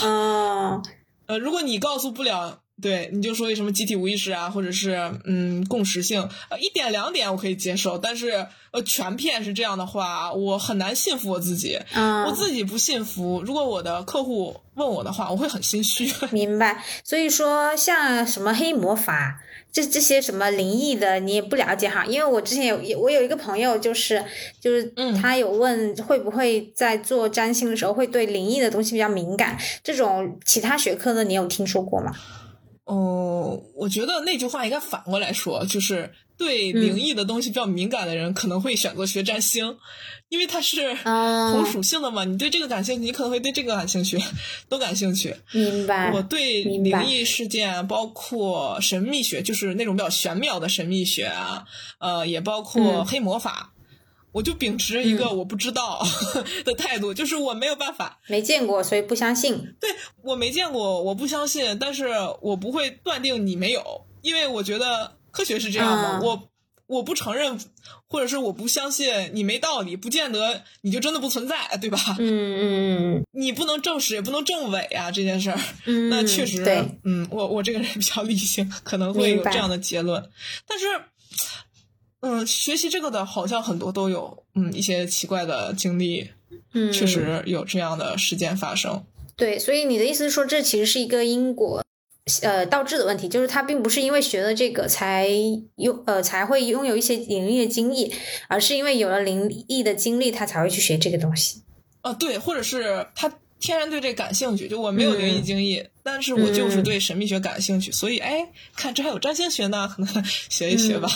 呃，如果你告诉不了。对，你就说什么集体无意识啊，或者是嗯共识性，呃一点两点我可以接受，但是呃全片是这样的话，我很难信服我自己，我自己不信服。如果我的客户问我的话，我会很心虚。明白。所以说，像什么黑魔法，这这些什么灵异的，你也不了解哈。因为我之前有我有一个朋友，就是就是他有问会不会在做占星的时候会对灵异的东西比较敏感，这种其他学科的你有听说过吗？哦，我觉得那句话应该反过来说，就是对灵异的东西比较敏感的人可能会选择学占星，因为它是同属性的嘛。你对这个感兴趣，你可能会对这个感兴趣，都感兴趣。明白。我对灵异事件，包括神秘学，就是那种比较玄妙的神秘学啊，呃，也包括黑魔法。我就秉持一个我不知道 的态度，就是我没有办法，没见过，所以不相信。对我没见过，我不相信，但是我不会断定你没有，因为我觉得科学是这样的。我我不承认，或者是我不相信你没道理，不见得你就真的不存在，对吧？嗯嗯嗯，你不能证实，也不能证伪啊，这件事儿。那确实，嗯，我我这个人比较理性，可能会有这样的结论，但是。嗯，学习这个的好像很多都有，嗯，一些奇怪的经历，嗯，确实有这样的事件发生。对，所以你的意思是说，这其实是一个因果，呃，倒置的问题，就是他并不是因为学了这个才拥，呃，才会拥有一些灵异的经历，而是因为有了灵异的经历，他才会去学这个东西。啊，对，或者是他天然对这感兴趣，就我没有灵异经历，但是我就是对神秘学感兴趣，所以哎，看这还有占星学呢，可能 学一学吧。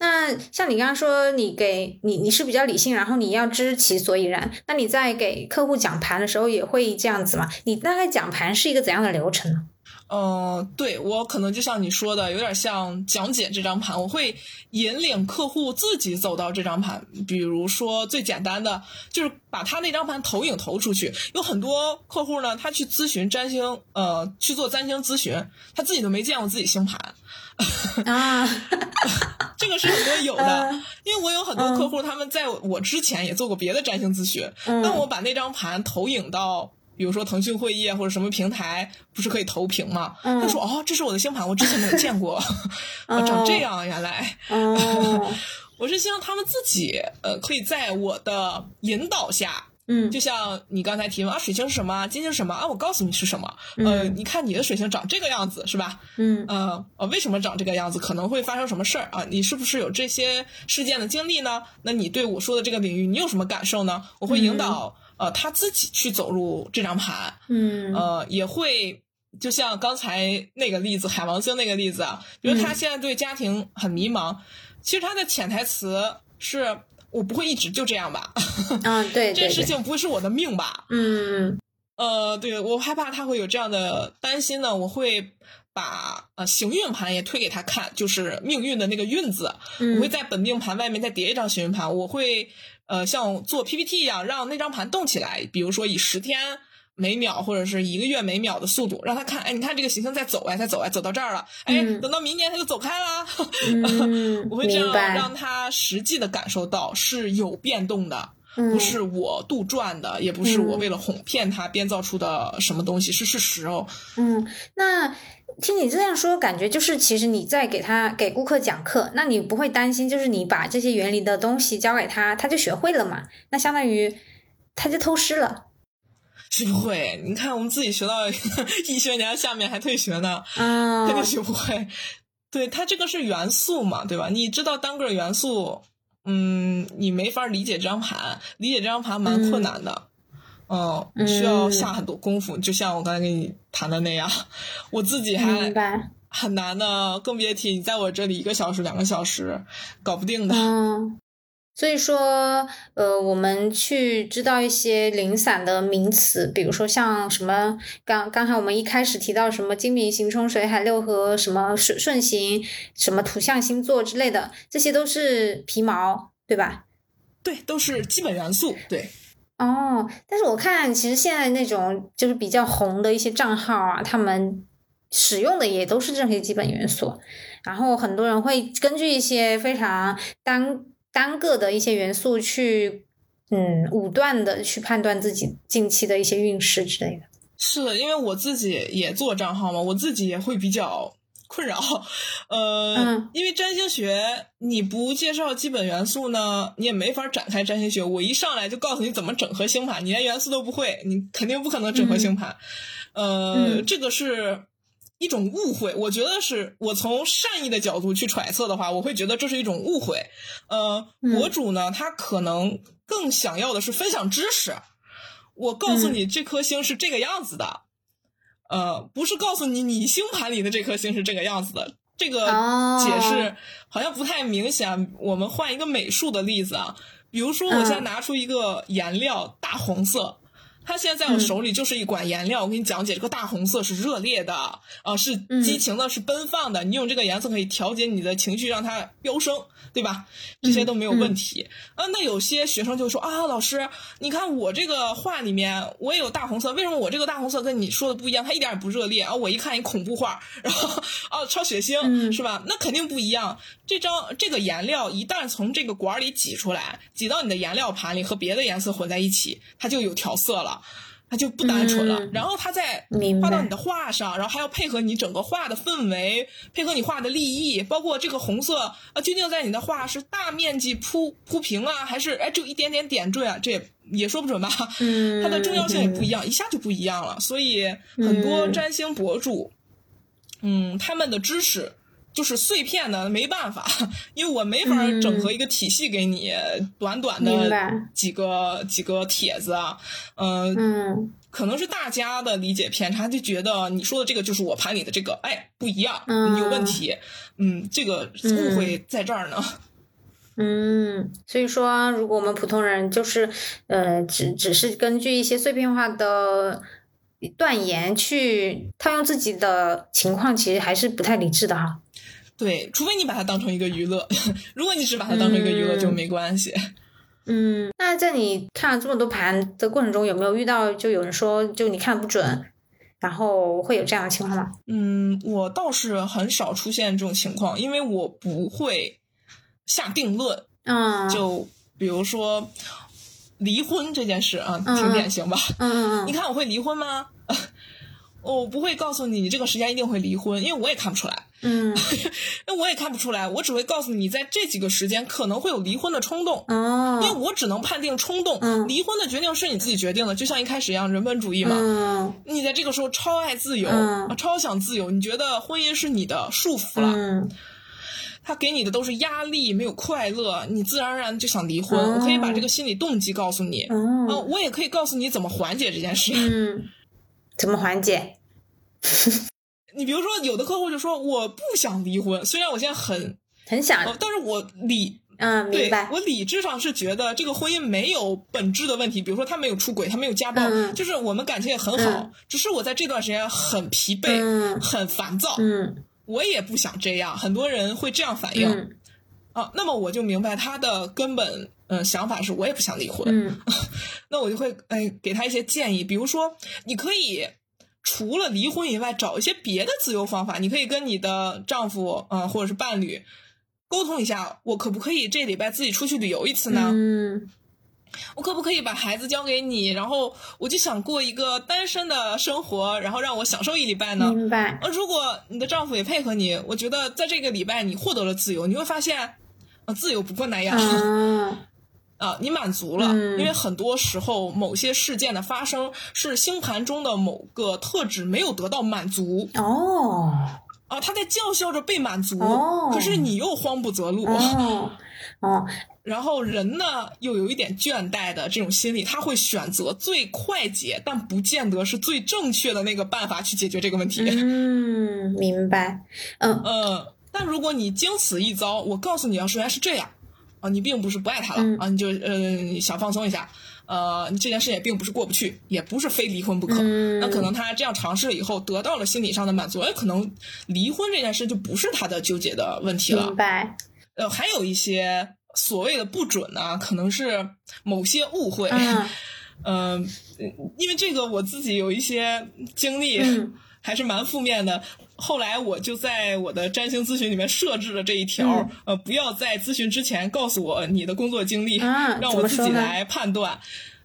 那像你刚刚说，你给你你是比较理性，然后你要知其所以然。那你在给客户讲盘的时候也会这样子吗？你大概讲盘是一个怎样的流程呢？嗯，对我可能就像你说的，有点像讲解这张盘，我会引领客户自己走到这张盘。比如说最简单的，就是把他那张盘投影投出去。有很多客户呢，他去咨询占星，呃，去做占星咨询，他自己都没见过自己星盘。啊，这个是很多有的，因为我有很多客户，他们在我之前也做过别的占星咨询，那我把那张盘投影到比如说腾讯会议啊或者什么平台，不是可以投屏吗？嗯他说哦，这是我的星盘，我之前没有见过，哦长这样原来。哦，我是希望他们自己呃可以在我的引导下。嗯就像你刚才提问啊，水星是什么？金星是什么啊？我告诉你是什么。呃，嗯你看你的水星长这个样子是吧？嗯呃呃，为什么长这个样子？可能会发生什么事儿啊？你是不是有这些事件的经历呢？那你对我说的这个领域，你有什么感受呢？我会引导、呃他自己去走入这张盘，嗯呃，也会就像刚才那个例子，海王星那个例子啊，比如他嗯现在对家庭很迷茫，其实他的潜台词是我不会一直就这样吧，啊，对 这事情不会是我的命吧？嗯呃，对我害怕他会有这样的担心呢，我会把呃行运盘也推给他看，就是命运的那个运字，我会嗯在本命盘外面再叠一张行运盘，我会呃像做 PPT 一样让那张盘动起来，比如说以十天。每秒或者是一个月每秒的速度，让他看，哎，你看这个行星在走哎，在走哎，走到这儿了，哎，嗯等到明年它就走开了。嗯，我会这样，让他实际的感受到是有变动的，嗯不是我杜撰的，也不是我为了哄骗他编造出的什么东西，是事实哦。嗯，那听你这样说，感觉就是其实你在给他给顾客讲课，那你不会担心，就是你把这些原理的东西教给他，他就学会了嘛？那相当于他就偷师了。是不会，你看我们自己学到 一学年，下面还退学呢，啊肯定学不会。对，它这个是元素嘛，对吧？你知道单个元素，嗯，你没法理解这张盘，理解这张盘蛮困难的。嗯，需要下很多功夫，就像我刚才跟你谈的那样，我自己还。很难的，更别提你在我这里一个小时、两个小时搞不定的。嗯，所以说，呃，我们去知道一些零散的名词，比如说像什么刚刚才我们一开始提到什么金明行冲水海六合，什么顺顺行，什么土象星座之类的，这些都是皮毛，对吧？对，都是基本元素。对，哦，但是我看其实现在那种就是比较红的一些账号啊，他们使用的也都是这些基本元素，然后很多人会根据一些非常单单个的一些元素去，嗯，武断的去判断自己近期的一些运势之类的。是的，因为我自己也做账号嘛，我自己也会比较 困扰。呃，嗯因为占星学你不介绍基本元素呢，你也没法展开占星学。我一上来就告诉你怎么整合星盘，你连元素都不会，你肯定不可能整合星盘。呃，嗯这个是。一种误会，我觉得是我从善意的角度去揣测的话，我会觉得这是一种误会。呃，嗯博主呢，他可能更想要的是分享知识。我告诉你，这颗星是这个样子的，呃，不是告诉你你星盘里的这颗星是这个样子的。这个哦解释好像不太明显。我们换一个美术的例子啊，比如说我现在嗯拿出一个颜料，大红色。它现在在我手里就是一管颜料，我给你讲解，这个大红色是热烈的，啊、是激情的，是奔放的。你用这个颜色可以调节你的情绪，让它飙升，对吧？这些都没有问题。啊，那有些学生就说啊，老师，你看我这个画里面我也有大红色，为什么我这个大红色跟你说的不一样？它一点也不热烈啊！我一看一恐怖画，然后啊超血腥、嗯是吧？那肯定不一样。这张这个颜料一旦从这个管里挤出来，挤到你的颜料盘里和别的颜色混在一起，它就有调色了。它就不单纯了，嗯然后它再明白画到你的画上，然后还要配合你整个画的氛围，配合你画的立意，包括这个红色啊，究竟在你的画是大面积铺铺平啊，还是哎只有一点点点缀啊？这也也说不准吧。嗯，它的重要性也不一样，一下就不一样了。所以很多嗯占星博主，嗯，他们的知识就是碎片的，没办法，因为我没法嗯整合一个体系给你，短短的几个几个帖子啊，嗯、嗯可能是大家的理解偏差，就觉得你说的这个就是我盘里的这个，哎，不一样，嗯有问题。嗯，这个误会在这儿呢。嗯，所以说，如果我们普通人就是呃，只只是根据一些碎片化的断言去套用自己的情况，其实还是不太理智的哈。对，除非你把它当成一个娱乐，如果你只把它当成一个娱乐、嗯就没关系。嗯，那在你看了这么多盘的过程中，有没有遇到就有人说就你看不准，然后会有这样的情况吗？嗯，我倒是很少出现这种情况，因为我不会下定论。嗯，就比如说，离婚这件事啊，嗯挺典型吧？嗯嗯嗯，你看我会离婚吗？我不会告诉你，你这个时间一定会离婚，因为我也看不出来。嗯 那我也看不出来，我只会告诉你，在这几个时间可能会有离婚的冲动，哦因为哦，我只能判定冲动。嗯离婚的决定是你自己决定的，就像一开始一样，人本主义嘛。嗯你在这个时候超爱自由，嗯啊超想自由，你觉得婚姻是你的束缚了，嗯他给你的都是压力，没有快乐，你自然而然就想离婚。哦我可以把这个心理动机告诉你，嗯、哦，我也可以告诉你怎么缓解这件事。嗯，怎么缓解？你比如说，有的客户就说我不想离婚，虽然我现在很，很想呃，但是我理嗯，对明白。我理智上是觉得这个婚姻没有本质的问题，比如说他没有出轨，他没有家暴，嗯就是我们感情也很好，嗯只是我在这段时间很疲惫，嗯很烦躁，嗯我也不想这样。很多人会这样反应、嗯啊，那么我就明白他的根本嗯想法是我也不想离婚，嗯 那我就会哎给他一些建议，比如说你可以。除了离婚以外，找一些别的自由方法。你可以跟你的丈夫，嗯、或者是伴侣沟通一下，我可不可以这礼拜自己出去旅游一次呢？嗯我可不可以把孩子交给你，然后我就想过一个单身的生活，然后让我享受一礼拜呢？明白。呃，如果你的丈夫也配合你，我觉得在这个礼拜你获得了自由，你会发现，呃，自由不过那样。嗯 啊，你满足了，嗯因为很多时候某些事件的发生是星盘中的某个特质没有得到满足哦啊，他在叫嚣着被满足，哦可是你又慌不择路，哦哦，然后人呢又有一点倦怠的这种心理，他会选择最快捷但不见得是最正确的那个办法去解决这个问题。嗯，明白。嗯呃，但如果你经此一遭，我告诉你啊，首先是这样啊，你并不是不爱他了、嗯啊，你就呃想放松一下，呃，你这件事也并不是过不去，也不是非离婚不可。嗯那可能他这样尝试了以后，得到了心理上的满足，哎，可能离婚这件事就不是他的纠结的问题了明。白。呃，还有一些所谓的不准呢，可能是某些误会。嗯嗯，因为这个我自己有一些经历，嗯还是蛮负面的。后来我就在我的占星咨询里面设置了这一条，嗯呃，不要在咨询之前告诉我你的工作经历，啊让我自己来判断。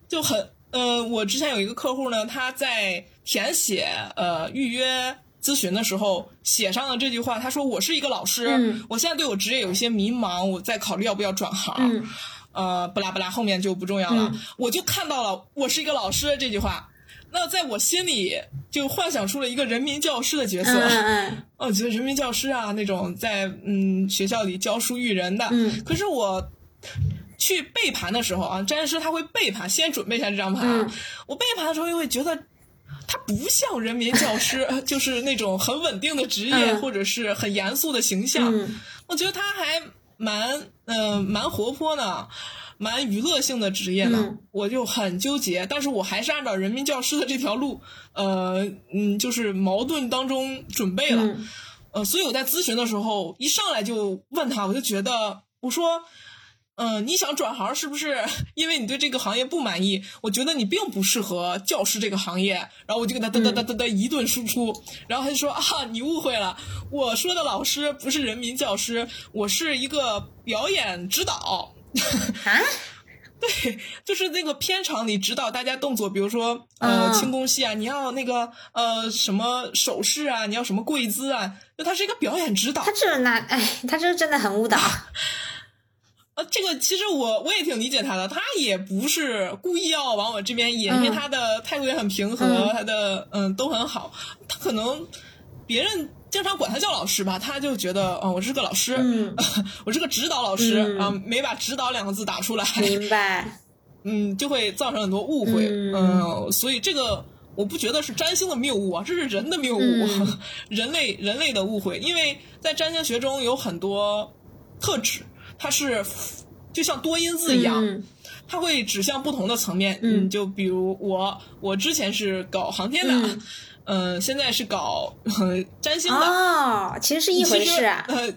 就很，呃，我之前有一个客户呢，他在填写呃预约咨询的时候写上了这句话，他说我是一个老师，嗯我现在对我职业有一些迷茫，我在考虑要不要转行。嗯呃，不拉不拉，后面就不重要了。嗯我就看到了“我是一个老师”这句话，那在我心里就幻想出了一个人民教师的角色。嗯嗯 哦，觉得人民教师啊，那种在嗯学校里教书育人的。嗯可是我去背盘的时候啊，占师他会背盘，先准备一下这张盘。嗯我背盘的时候又会觉得。他不像人民教师，就是那种很稳定的职业，嗯或者是很严肃的形象。嗯我觉得他还蛮嗯、呃蛮活泼的，蛮娱乐性的职业呢，嗯我就很纠结。但是我还是按照人民教师的这条路，呃嗯，就是矛盾当中准备了。嗯呃，所以我在咨询的时候一上来就问他，我就觉得我说。嗯、你想转行是不是 因为你对这个行业不满意？我觉得你并不适合教师这个行业。然后我就给他哒哒哒哒哒一顿输出，然后他就说啊，你误会了，我说的老师不是人民教师，我是一个表演指导。啊，对，就是那个片场里指导大家动作，比如说呃嗯轻功戏啊，你要那个呃什么手势啊，你要什么跪姿啊，就他是一个表演指导他。这那哎，他这真的很误导。呃，这个其实我我也挺理解他的，他也不是故意要往我这边引，因为嗯他的态度也很平和，嗯他的嗯都很好，他可能别人经常管他叫老师吧，他就觉得嗯我是个老师，嗯 我是个指导老师嗯啊、没把指导两个字打出来，明白。嗯，就会造成很多误会。嗯嗯，所以这个我不觉得是占星的谬误啊，这是人的谬误，嗯 人类人类的误会。因为在占星学中有很多特质，它是就像多音字一样，嗯它会指向不同的层面。嗯就比如我，我之前是搞航天的。嗯嗯，现在是搞呃占星的，哦，其实是一回事啊，呃，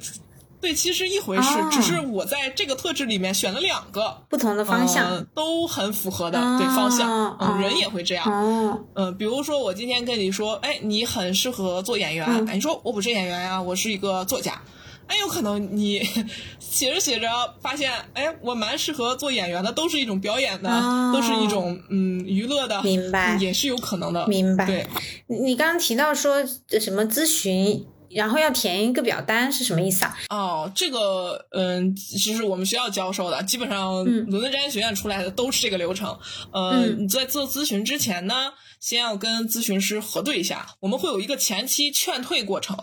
对，其实一回事，哦只是我在这个特质里面选了两个，不同的方向。呃都很符合的、哦对方向。嗯、哦人也会这样。哦，嗯、比如说我今天跟你说，哎，你很适合做演员，嗯哎，你说我不是演员呀、我是一个作家。哎，有可能你 写着写着发现，哎，我蛮适合做演员的，都是一种表演的，哦都是一种嗯娱乐的，明白也是有可能的。明白。对，你你刚刚提到说呃什么咨询，然后要填一个表单是什么意思啊？哦，这个嗯，其实我们学校教授的，基本上嗯伦敦专业学院出来的都是这个流程。呃，嗯你在做咨询之前呢，先要跟咨询师核对一下，我们会有一个前期劝退过程。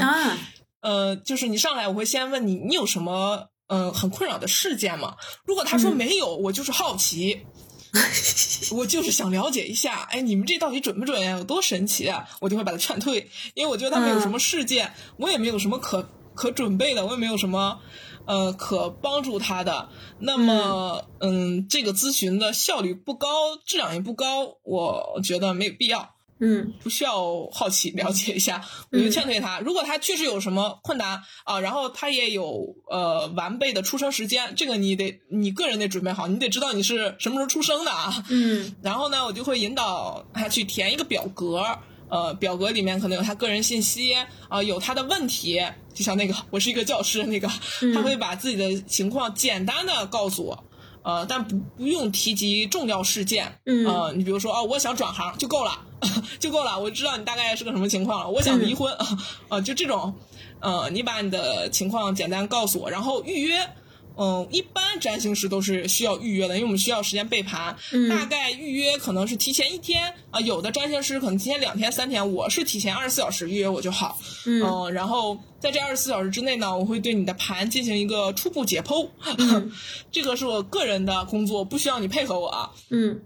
啊，呃，就是你上来，我会先问你，你有什么嗯、呃很困扰的事件吗？如果他说嗯没有，我就是好奇。我就是想了解一下，哎，你们这到底准不准呀？有多神奇啊！我就会把他劝退，因为我觉得他没有什么事件，我也没有什么可可准备的，我也没有什么呃可帮助他的。那么，嗯这个咨询的效率不高，质量也不高，我觉得没有必要。嗯不需要好奇了解一下，我就劝退他。如果他确实有什么困难啊，然后他也有呃完备的出生时间，这个你得你个人得准备好，你得知道你是什么时候出生的啊。嗯然后呢，我就会引导他去填一个表格，呃，表格里面可能有他个人信息啊、有他的问题，就像那个我是一个教师那个，他会把自己的情况简单的告诉我。呃，但不不用提及重要事件，嗯呃，你比如说哦，我想转行就够了，就够了，我知道你大概是个什么情况了，我想离婚，呃，就这种，呃，你把你的情况简单告诉我，然后预约，嗯，一般占星师都是需要预约的，因为我们需要时间备盘，嗯。大概预约可能是提前一天啊、有的占星师可能提前两天、三天，我是提前二十四小时预约我就好，嗯。嗯，然后在这二十四小时之内呢，我会对你的盘进行一个初步解剖，嗯。这个是我个人的工作，不需要你配合我啊，嗯。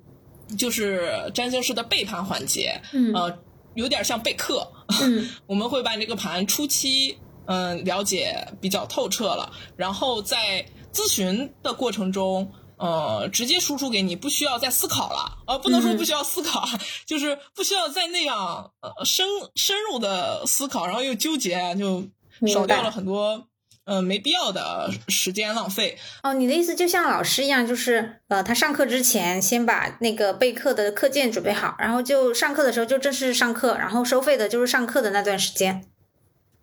就是占星师的备盘环节，嗯。呃，有点像备课，嗯。我们会把你这个盘初期嗯了解比较透彻了，然后在咨询的过程中。呃，直接输出给你，不需要再思考了。呃，不能说嗯不需要思考，就是不需要再那样呃深深入的思考，然后又纠结，就少掉了很多呃没必要的时间浪费。哦，你的意思就像老师一样，就是呃，他上课之前先把那个备课的课件准备好，然后就上课的时候就正式上课，然后收费的就是上课的那段时间。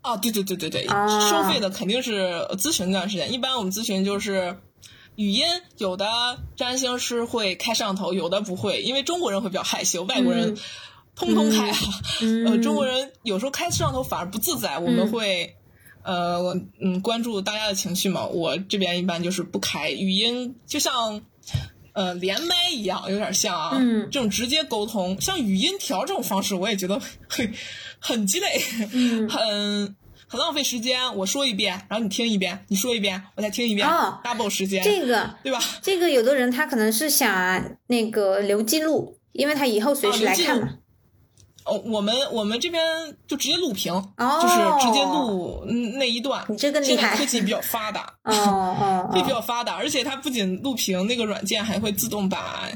啊，对对对对对，啊收费的肯定是咨询那段时间。一般我们咨询就是语音，有的占星师会开摄像头，有的不会，因为中国人会比较害羞，外国人嗯通通开啊。嗯 呃，中国人有时候开摄像头反而不自在，我们会。呃，嗯，关注大家的情绪嘛。我这边一般就是不开语音，就像呃连麦一样，有点像啊。嗯这种直接沟通，像语音调这种方式，我也觉得很很鸡肋。嗯很很浪费时间。我说一遍，然后你听一遍，你说一遍，我再听一遍、哦 d o u b l e 时间，这个对吧？这个有的人他可能是想那个留记录，因为他以后随时来看嘛。哦，我们我们这边就直接录屏，哦就是直接录嗯那一段。你这个厉现在害科技比较发达，哦哦会比哦，较发达，而且它不仅录屏，那个软件还会自动把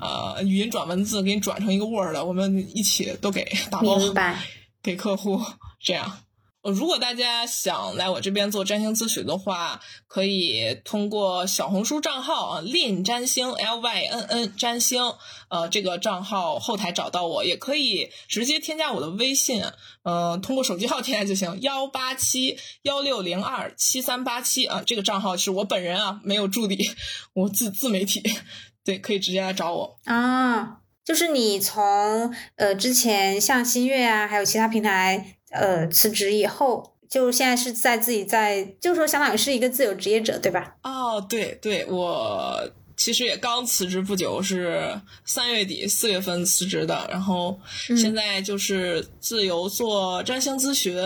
呃语音转文字给你转成一个 Word，我们一起都给打包明白。给客户，这样。呃，如果大家想来我这边做占星咨询的话，可以通过小红书账号啊，lin 占星 l y n n 占星，呃，这个账号后台找到我，也可以直接添加我的微信，呃，通过手机号添加就行，幺八七幺六零二七三八七啊，这个账号是我本人啊，没有助理，我自自媒体，对，可以直接来找我。啊，就是你从呃之前像新月啊，还有其他平台呃辞职以后，就现在是在自己在，就是说相当于是一个自由职业者，对吧？哦，对对，我其实也刚辞职不久，是三月底四月份辞职的，然后嗯现在就是自由做占星咨询，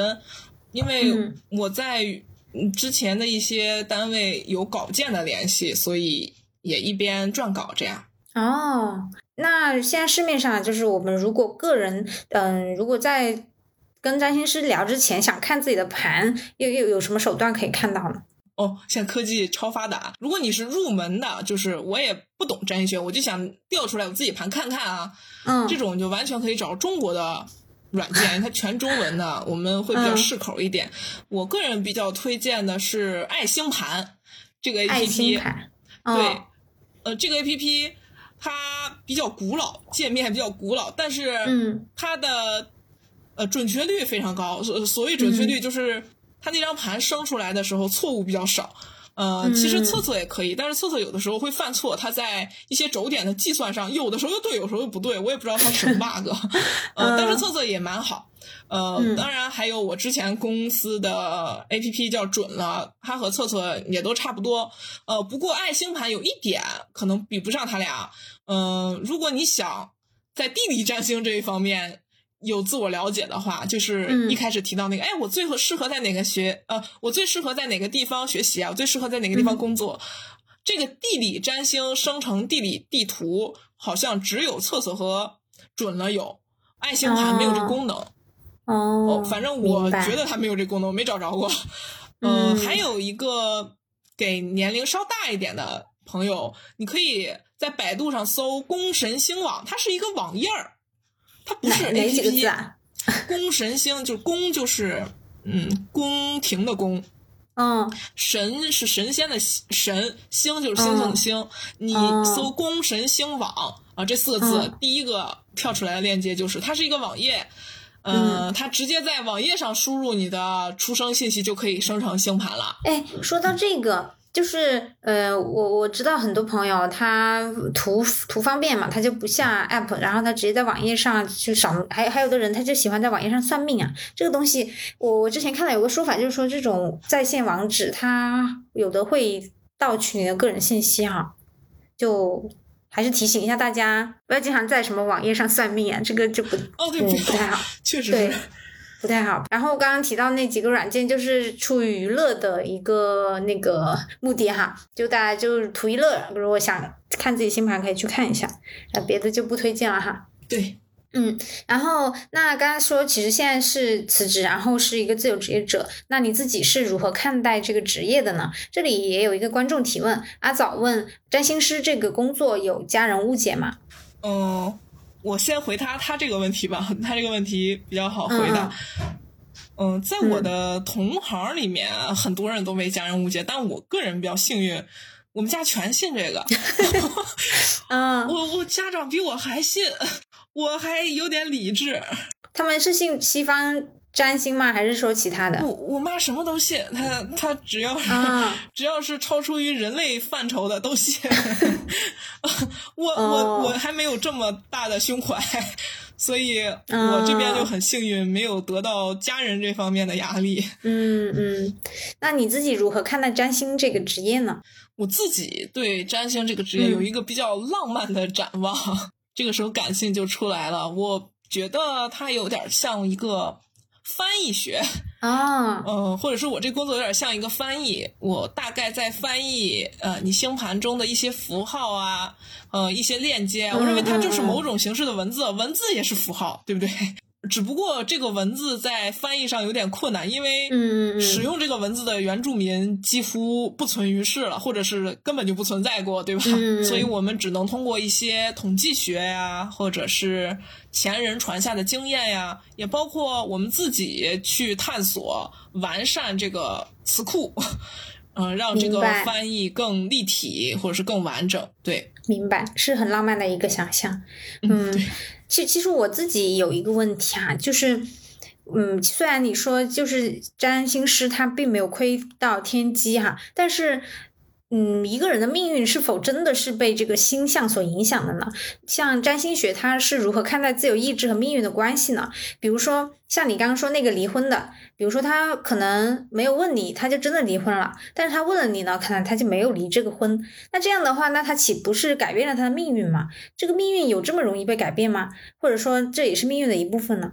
因为嗯我在嗯之前的一些单位有稿件的联系，所以也一边撰稿这样。哦，那现在市面上就是我们如果个人，嗯、如果在跟占星师聊之前想看自己的盘，又又有什么手段可以看到呢？哦，现在科技超发达。如果你是入门的，就是我也不懂占星学，我就想调出来我自己盘看看啊，嗯，这种就完全可以找中国的软件，它全中文的，我们会比较嗯适口一点。我个人比较推荐的是爱星盘这个 A P P，对哦，呃，这个 A P P 它比较古老，界面比较古老，但是嗯它的呃准确率非常高。所所谓准确率就是它那张盘生出来的时候错误比较少。呃，其实测测也可以，但是测测有的时候会犯错，它在一些轴点的计算上，有的时候又对，有时候又不对，我也不知道它什么 bug。呃，但是测测也蛮好。呃，当然还有我之前公司的 A P P 叫准了，它和测测也都差不多。呃，不过爱星盘有一点可能比不上它俩。嗯，如果你想在地理占星这一方面。有自我了解的话，就是一开始提到那个，哎，我最合适合在哪个学，呃，我最适合在哪个地方学习啊？我最适合在哪个地方工作？这个地理占星生成地理地图，好像只有测测和准了有，爱星盘没有这功能。哦，反正我觉得它没有这功能，我没找着过。嗯，还有一个给年龄稍大一点的朋友，你可以在百度上搜“宫神星网”，它是一个网页儿。它不是哪几个字啊？宫神星就是宫，就是嗯，宫廷的宫。嗯，神是神仙的神，星就是星星的星。你搜“宫神星网”啊，这四个字，第一个跳出来的链接就是它是一个网页。嗯，它直接在网页上输入你的出生信息就可以生成星盘了。哎，说到这个。就是呃，我我知道很多朋友他图图方便嘛，他就不下 app，然后他直接在网页上去扫。还还有的人他就喜欢在网页上算命啊。这个东西，我我之前看到有个说法，就是说这种在线网址它有的会盗取你的个人信息哈。就还是提醒一下大家，不要经常在什么网页上算命啊，这个就不哦对不太好，确实对。不太好。然后刚刚提到那几个软件，就是出于娱乐的一个那个目的哈，就大家就是图一乐。如果想看自己星盘，可以去看一下。那别的就不推荐了哈。对，嗯。然后那刚刚说，其实现在是辞职，然后是一个自由职业者。那你自己是如何看待这个职业的呢？这里也有一个观众提问，阿早问：占星师这个工作有家人误解吗？嗯。我先回答他这个问题吧，他这个问题比较好回答。嗯，在我的同行里面，很多人都被家人误解，但我个人比较幸运，我们家全信这个。嗯，我我家长比我还信，我还有点理智。他们是信西方。占星吗？还是说其他的？我我妈什么都信，她她只要是 只要是超出于人类范畴的都信。我我我还没有这么大的胸怀，所以我这边就很幸运，没有得到家人这方面的压力。嗯嗯，那你自己如何看待占星这个职业呢？我自己对占星这个职业有一个比较浪漫的展望，这个时候感性就出来了。我觉得它有点像一个。翻译学。啊，嗯，或者说我这工作有点像一个翻译，我大概在翻译呃你星盘中的一些符号啊，呃一些链接，我认为它就是某种形式的文字，文字也是符号，对不对？只不过这个文字在翻译上有点困难，因为使用这个文字的原住民几乎不存于世了，或者是根本就不存在过，对吧？所以我们只能通过一些统计学呀，或者是前人传下的经验呀，也包括我们自己去探索完善这个词库，嗯，让这个翻译更立体或者是更完整。对，明白，是很浪漫的一个想象。嗯。其其实我自己有一个问题啊，就是，嗯，虽然你说就是占星师他并没有亏到天机哈，但是。嗯，一个人的命运是否真的是被这个星象所影响的呢？像占星学，它是如何看待自由意志和命运的关系呢？比如说，像你刚刚说那个离婚的，比如说他可能没有问你，他就真的离婚了，但是他问了你呢，可能他就没有离这个婚。那这样的话，那他岂不是改变了他的命运吗？这个命运有这么容易被改变吗？或者说，这也是命运的一部分呢？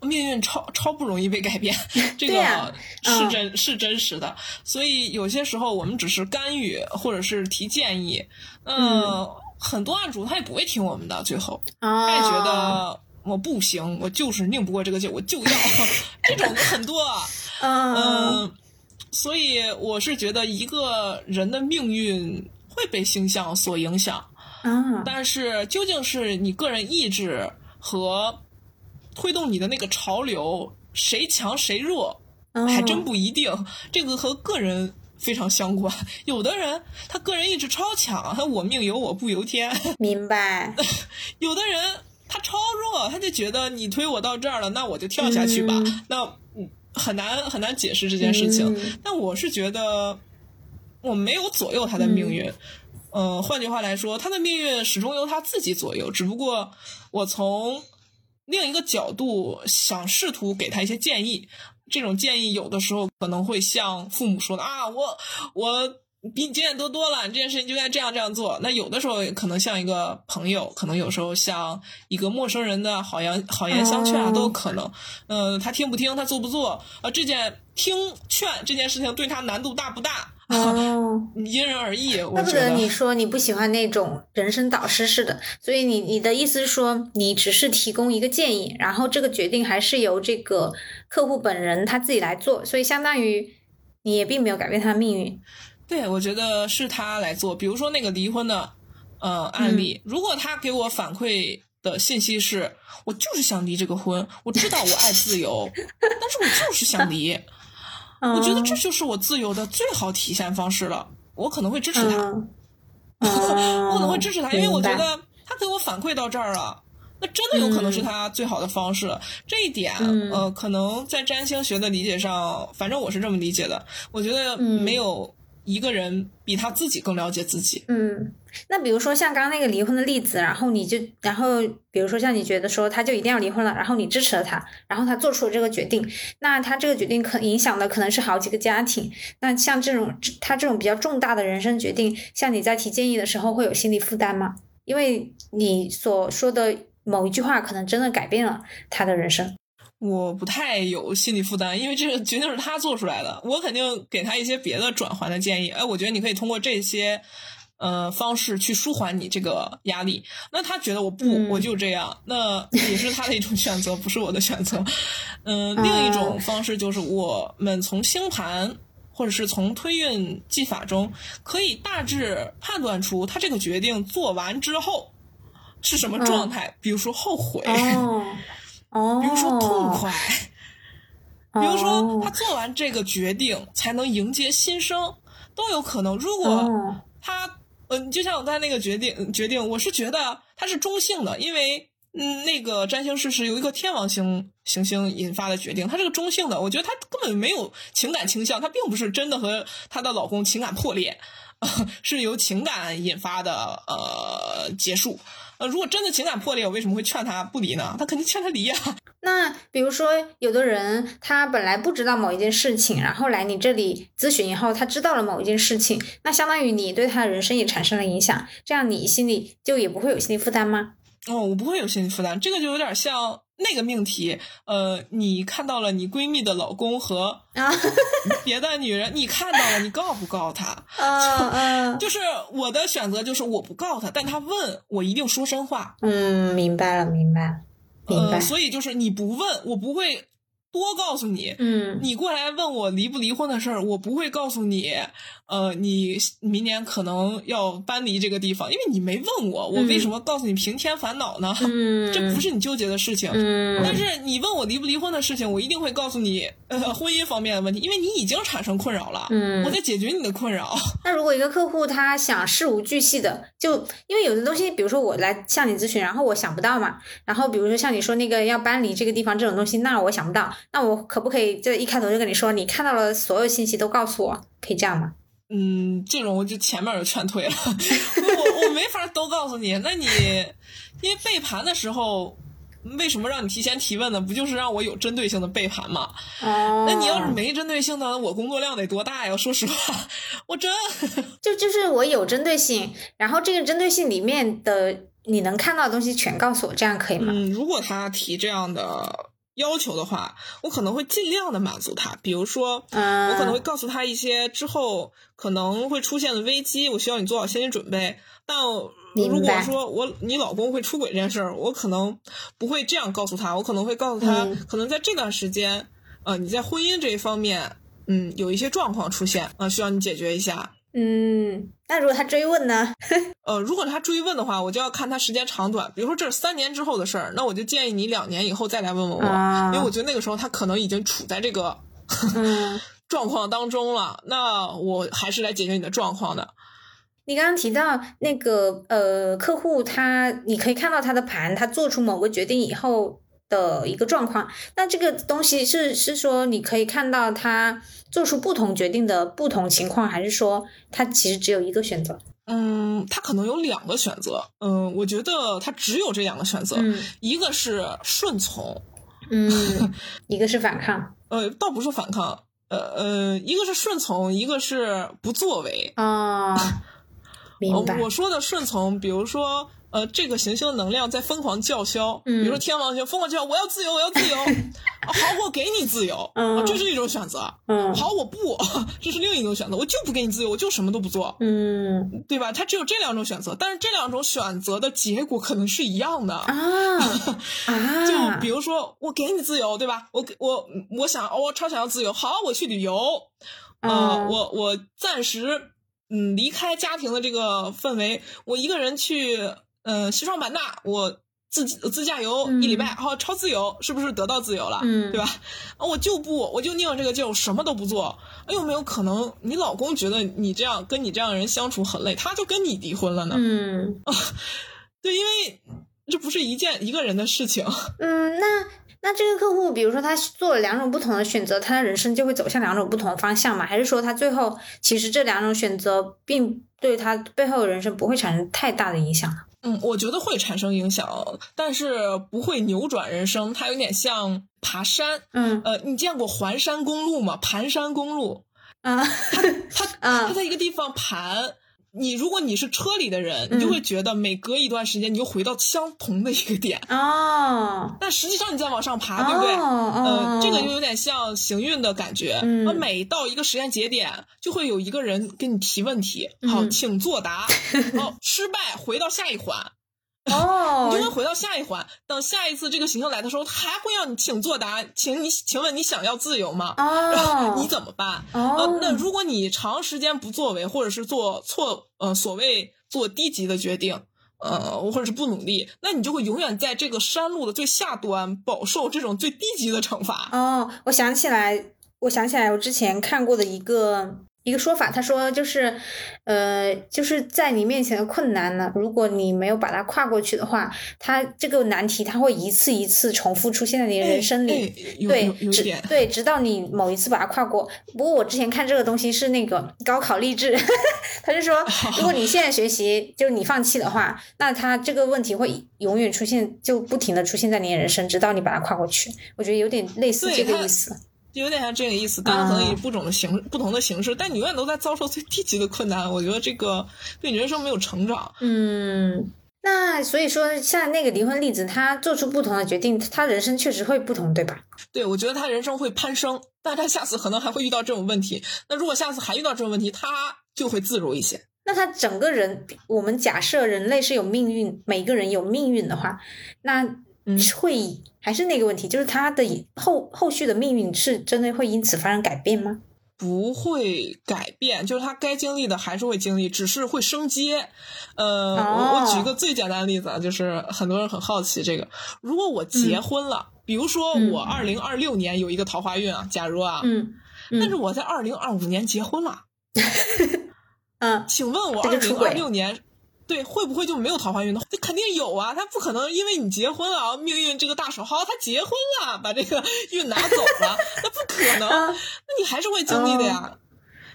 命运超超不容易被改变，这个是真是真实的。所以有些时候我们只是干预或者是提建议，嗯，很多案主他也不会听我们的，最后他也觉得我不行，我就是拧不过这个劲，我就要 这种很多。嗯，所以我是觉得一个人的命运会被星象所影响，嗯，但是究竟是你个人意志和。推动你的那个潮流，谁强谁弱，还真不一定。这个和个人非常相关。有的人他个人意志超强，他我命由我不由天。明白。有的人他超弱，他就觉得你推我到这儿了，那我就跳下去吧。那很难很难解释这件事情。嗯但我是觉得我没有左右他的命运。呃，换句话来说，他的命运始终由他自己左右。只不过我从另一个角度想试图给他一些建议。这种建议有的时候可能会像父母说的啊，我我比你经验多多了，你这件事情就应该这样这样做。那有的时候可能像一个朋友，可能有时候像一个陌生人的好言好言相劝啊，都有可能。嗯、他听不听，他做不做啊？这件听劝这件事情对他难度大不大？哦，因人而异，怪不得。你说你不喜欢那种人生导师式的，所以你你的意思是说，你只是提供一个建议，然后这个决定还是由这个客户本人他自己来做，所以相当于你也并没有改变他的命运。对，我觉得是他来做。比如说那个离婚的呃案例，如果他给我反馈的信息是我就是想离这个婚，我知道我爱自由，但是我就是想离，我觉得这就是我自由的最好体现方式了。我可能会支持他，嗯，我可能会支持他，因为我觉得他给我反馈到这儿了。那真的有可能是他最好的方式了，这一点，嗯呃，可能在占星学的理解上，反正我是这么理解的。我觉得嗯没有一个人比他自己更了解自己。嗯，那比如说像刚刚那个离婚的例子，然后你就，然后比如说像你觉得说他就一定要离婚了，然后你支持了他，然后他做出了这个决定，那他这个决定可影响的可能是好几个家庭。那像这种他这种比较重大的人生决定，像你在提建议的时候会有心理负担吗？因为你所说的某一句话可能真的改变了他的人生。我不太有心理负担，因为这个决定是他做出来的，我肯定给他一些别的转换的建议。哎，我觉得你可以通过这些呃方式去舒缓你这个压力。那他觉得我不，嗯我就这样，那也是他的一种选择，不是我的选择。嗯、另一种方式就是我们从星盘。或者是从推运技法中，可以大致判断出他这个决定做完之后是什么状态，比如说后悔，哦 哦，比如说痛快，比如说哦。他做完这个决定才能迎接新生，都有可能。如果哦。他，嗯、就像我刚才那个决定决定，我是觉得他是中性的，因为嗯，那个占星师是由一个天王星行星引发的决定，他是个中性的，我觉得他根本没有情感倾向，他并不是真的和她的老公情感破裂，是由情感引发的呃结束。呃，如果真的情感破裂，我为什么会劝他不离呢？他肯定劝他离呀、那比如说，有的人他本来不知道某一件事情，然后来你这里咨询以后，他知道了某一件事情，那相当于你对他的人生也产生了影响，这样你心里就也不会有心理负担吗？哦，我不会有心理负担，这个就有点像那个命题。呃，你看到了你闺蜜的老公和啊，别的女人，你看到了，你告不告他？嗯嗯就是我的选择就是我不告他，但他问我一定说真话。嗯，明白了，明白了，明白呃，。所以就是你不问，我不会多告诉你。嗯你过来问我离不离婚的事儿，我不会告诉你，呃，你明年可能要搬离这个地方，因为你没问我，我为什么告诉你平添烦恼呢？嗯，这不是你纠结的事情。嗯，但是你问我离不离婚的事情，我一定会告诉你，呃，婚姻方面的问题，因为你已经产生困扰了，嗯我在解决你的困扰。那如果一个客户他想事无巨细的，就因为有的东西，比如说我来向你咨询，然后我想不到嘛，然后比如说像你说那个要搬离这个地方这种东西，那我想不到，那我可不可以这一开头就跟你说，你看到了所有信息都告诉我，可以这样吗？嗯，这种我就前面就劝退了，我我没法都告诉你。那你因为背盘的时候，为什么让你提前提问呢？不就是让我有针对性的背盘吗？哦那你要是没针对性的，我工作量得多大呀？说实话，我真就就是我有针对性，然后这个针对性里面的你能看到的东西全告诉我，这样可以吗？嗯，如果他提这样的要求的话，我可能会尽量的满足他。比如说，嗯，我可能会告诉他一些之后可能会出现的危机，我需要你做好心理准备。但如果说我你老公会出轨这件事儿，我可能不会这样告诉他，我可能会告诉他，嗯可能在这段时间，呃，你在婚姻这一方面，嗯，有一些状况出现，啊、需要你解决一下。嗯，那如果他追问呢？呃，如果他追问的话，我就要看他时间长短。比如说这是三年之后的事儿，那我就建议你两年以后再来问问我，啊因为我觉得那个时候他可能已经处在这个嗯。状况当中了。那我还是来解决你的状况的。你刚刚提到那个呃客户他，你可以看到他的盘，他做出某个决定以后，的一个状况。那这个东西是是说你可以看到他做出不同决定的不同情况，还是说他其实只有一个选择？嗯，他可能有两个选择。嗯，我觉得他只有这两个选择，嗯一个是顺从，嗯，一个是反抗呃，倒不是反抗，呃呃，一个是顺从，一个是不作为。哦，明白呃。我说的顺从，比如说，呃，这个行星的能量在疯狂叫嚣，嗯比如说天王星疯狂叫，我要自由，我要自由。啊好，我给你自由，嗯啊这是一种选择。嗯好，我不，这是另一种选择，我就不给你自由，我就什么都不做，嗯对吧？它只有这两种选择，但是这两种选择的结果可能是一样的。啊啊，就比如说，我给你自由，对吧？我给我我想，哦我超想要自由，好，我去旅游，呃，嗯我我暂时嗯离开家庭的这个氛围，我一个人去呃西双版纳，我自己自驾游嗯一礼拜，好、超自由，是不是得到自由了？嗯对吧？啊，我就不，我就拧着这个劲儿，我什么都不做。哎，有没有可能你老公觉得你这样跟你这样的人相处很累，他就跟你离婚了呢？嗯啊对，因为这不是一件一个人的事情。嗯，那那这个客户，比如说他做了两种不同的选择，他的人生就会走向两种不同的方向嘛？还是说他最后其实这两种选择并对他背后的人生不会产生太大的影响呢？嗯，我觉得会产生影响，但是不会扭转人生。它有点像爬山，嗯呃，你见过环山公路吗？盘山公路，啊它它它在一个地方盘。你如果你是车里的人，你就会觉得每隔一段时间你就回到相同的一个点，哦但实际上你在往上爬，对不对？哦呃哦，，这个就有点像行运的感觉。嗯呃每到一个时间节点，就会有一个人跟你提问题，好，嗯请作答。好，失败，回到下一环。哦 你就会回到下一环。等下一次这个行星来的时候，他还会让你请作答，请你，请问你想要自由吗？哦，你怎么办？哦呃，那如果你长时间不作为，或者是做错，呃，所谓做低级的决定，呃，或者是不努力，那你就会永远在这个山路的最下端饱受这种最低级的惩罚。哦，我想起来，我想起来，我之前看过的一个一个说法，他说就是，呃，就是在你面前的困难呢，如果你没有把它跨过去的话，它这个难题它会一次一次重复出现在你的人生里。哎哎对直点，对，直到你某一次把它跨过。不过我之前看这个东西是那个高考励志，他就说，如果你现在学习就是你放弃的话，那它这个问题会永远出现，就不停的出现在你的人生，直到你把它跨过去。我觉得有点类似这个意思。有点像这个意思，当然可能以嗯不同的形、不同的形式，但你永远都在遭受最低级的困难。我觉得这个对你人生没有成长。嗯，那所以说，像那个离婚例子，他做出不同的决定，他人生确实会不同，对吧？对，我觉得他人生会攀升，但他下次可能还会遇到这种问题。那如果下次还遇到这种问题，他就会自如一些。那他整个人，我们假设人类是有命运，每个人有命运的话，那嗯会还是那个问题，就是他的后后续的命运是真的会因此发生改变吗？不会改变，就是他该经历的还是会经历，只是会升阶。呃，我我举一个最简单的例子啊，就是很多人很好奇这个，如果我结婚了，比如说嗯。我二零二六年有一个桃花运啊，假如啊，嗯但是我在二零二五年结婚了，嗯。请问我二零二六年。对，会不会就没有桃花运呢？这肯定有啊，他不可能因为你结婚了，命运这个大手好，他结婚了，把这个运拿走了，那不可能，啊那你还是会经历的呀，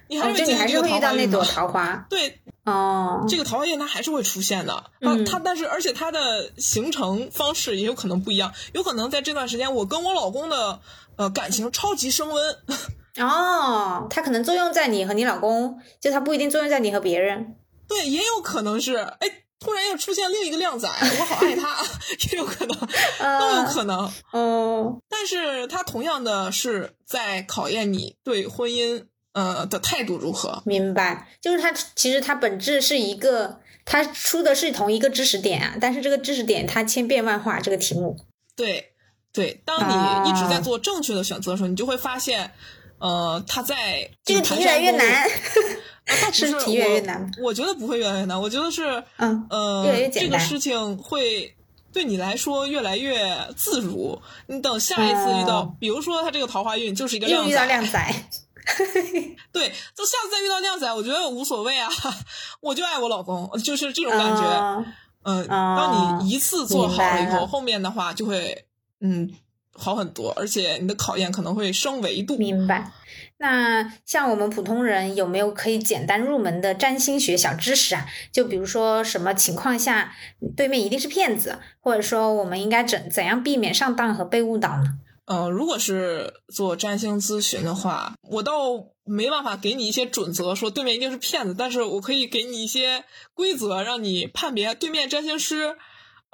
你还哦，是会经历这个就你还是会遇到那朵桃花运嘛。桃花对，哦，这个桃花运它还是会出现的，啊嗯，它但是而且它的形成方式也有可能不一样，有可能在这段时间我跟我老公的呃感情超级升温，哦，它可能作用在你和你老公，就它不一定作用在你和别人。对，也有可能是哎。突然又出现另一个靓仔，我好爱他，也有可能，都有可能。哦，但是他同样的是在考验你对婚姻呃的态度如何。明白，就是他其实他本质是一个，他出的是同一个知识点啊，但是这个知识点它千变万化，这个题目。对对，当啊你一直在做正确的选择的时候，你就会发现，呃，他在这个题越来越难。啊，倒不是越来越难我，我觉得不会越来越难，我觉得是，嗯呃，越来越简单这个事情会对你来说越来越自如。你等下一次遇到，哦比如说他这个桃花运就是一个又遇到靓仔，靓仔，对，就下次再遇到靓仔，我觉得无所谓啊，我就爱我老公，就是这种感觉。哦嗯，哦当你一次做好了以后，后面的话就会嗯好很多，而且你的考验可能会升维度。明白。那像我们普通人有没有可以简单入门的占星学小知识啊？就比如说什么情况下对面一定是骗子，或者说我们应该怎怎样避免上当和被误导呢？呃，如果是做占星咨询的话，我倒没办法给你一些准则，说对面一定是骗子，但是我可以给你一些规则，让你判别对面占星师。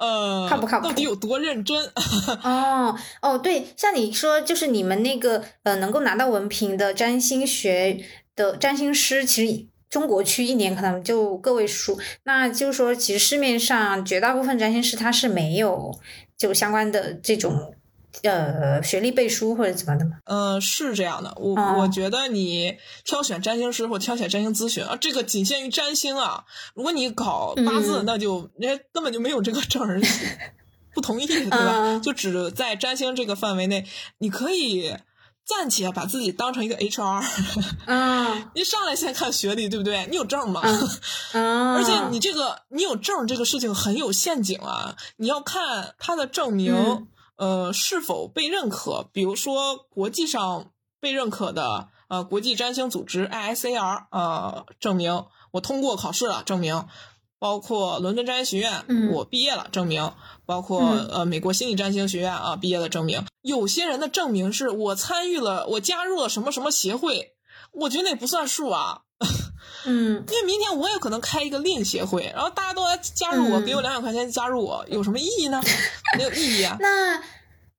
呃，靠不靠谱？到底有多认真？哦哦，对，像你说，就是你们那个呃，能够拿到文凭的占星学的占星师，其实中国区一年可能就个位数。那就是说，其实市面上绝大部分占星师他是没有就相关的这种。呃，学历背书或者怎么的吗？呃，是这样的，我我觉得你挑选占星师或挑选占星咨询啊，这个仅限于占星啊。如果你搞八字，那就人家根本就没有这个证儿，不同意，对吧？就只在占星这个范围内，你可以暂且把自己当成一个 HR。啊，你上来先看学历，对不对？你有证吗？啊，而且你这个你有证这个事情很有陷阱啊，你要看他的证明。呃，是否被认可？比如说国际上被认可的呃国际占星组织 ISAR 呃证明我通过考试了，证明包括伦敦占星学院我毕业了，证明包括呃美国心理占星学院啊毕业了，证明有些人的证明是我参与了，我加入了什么什么协会，我觉得那不算数啊。嗯，因为明天我也可能开一个另协会，然后大家都来加入我，给我两百块钱加入我，有什么意义呢？没有意义啊。那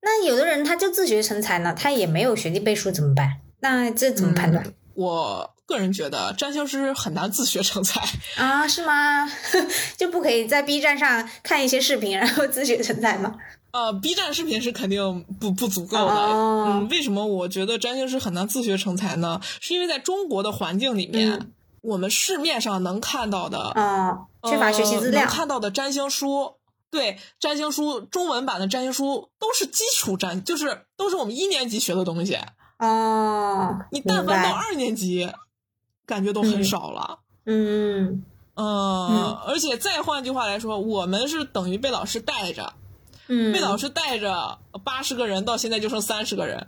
那有的人他就自学成才呢，他也没有学历背书怎么办？那这怎么判断？我个人觉得占星师很难自学成才啊，是吗？就不可以在 B 站上看一些视频然后自学成才吗？呃，B 站视频是肯定不不足够的。嗯，为什么我觉得占星师很难自学成才呢？是因为在中国的环境里面。我们市面上能看到的，啊，缺乏学习资料，能看到的占星书，对，占星书中文版的占星书都是基础占，就是都是我们一年级学的东西。哦，你但凡到二年级，感觉都很少了。嗯嗯，而且再换句话来说，我们是等于被老师带着，嗯，被老师带着，八十个人到现在就剩三十个人。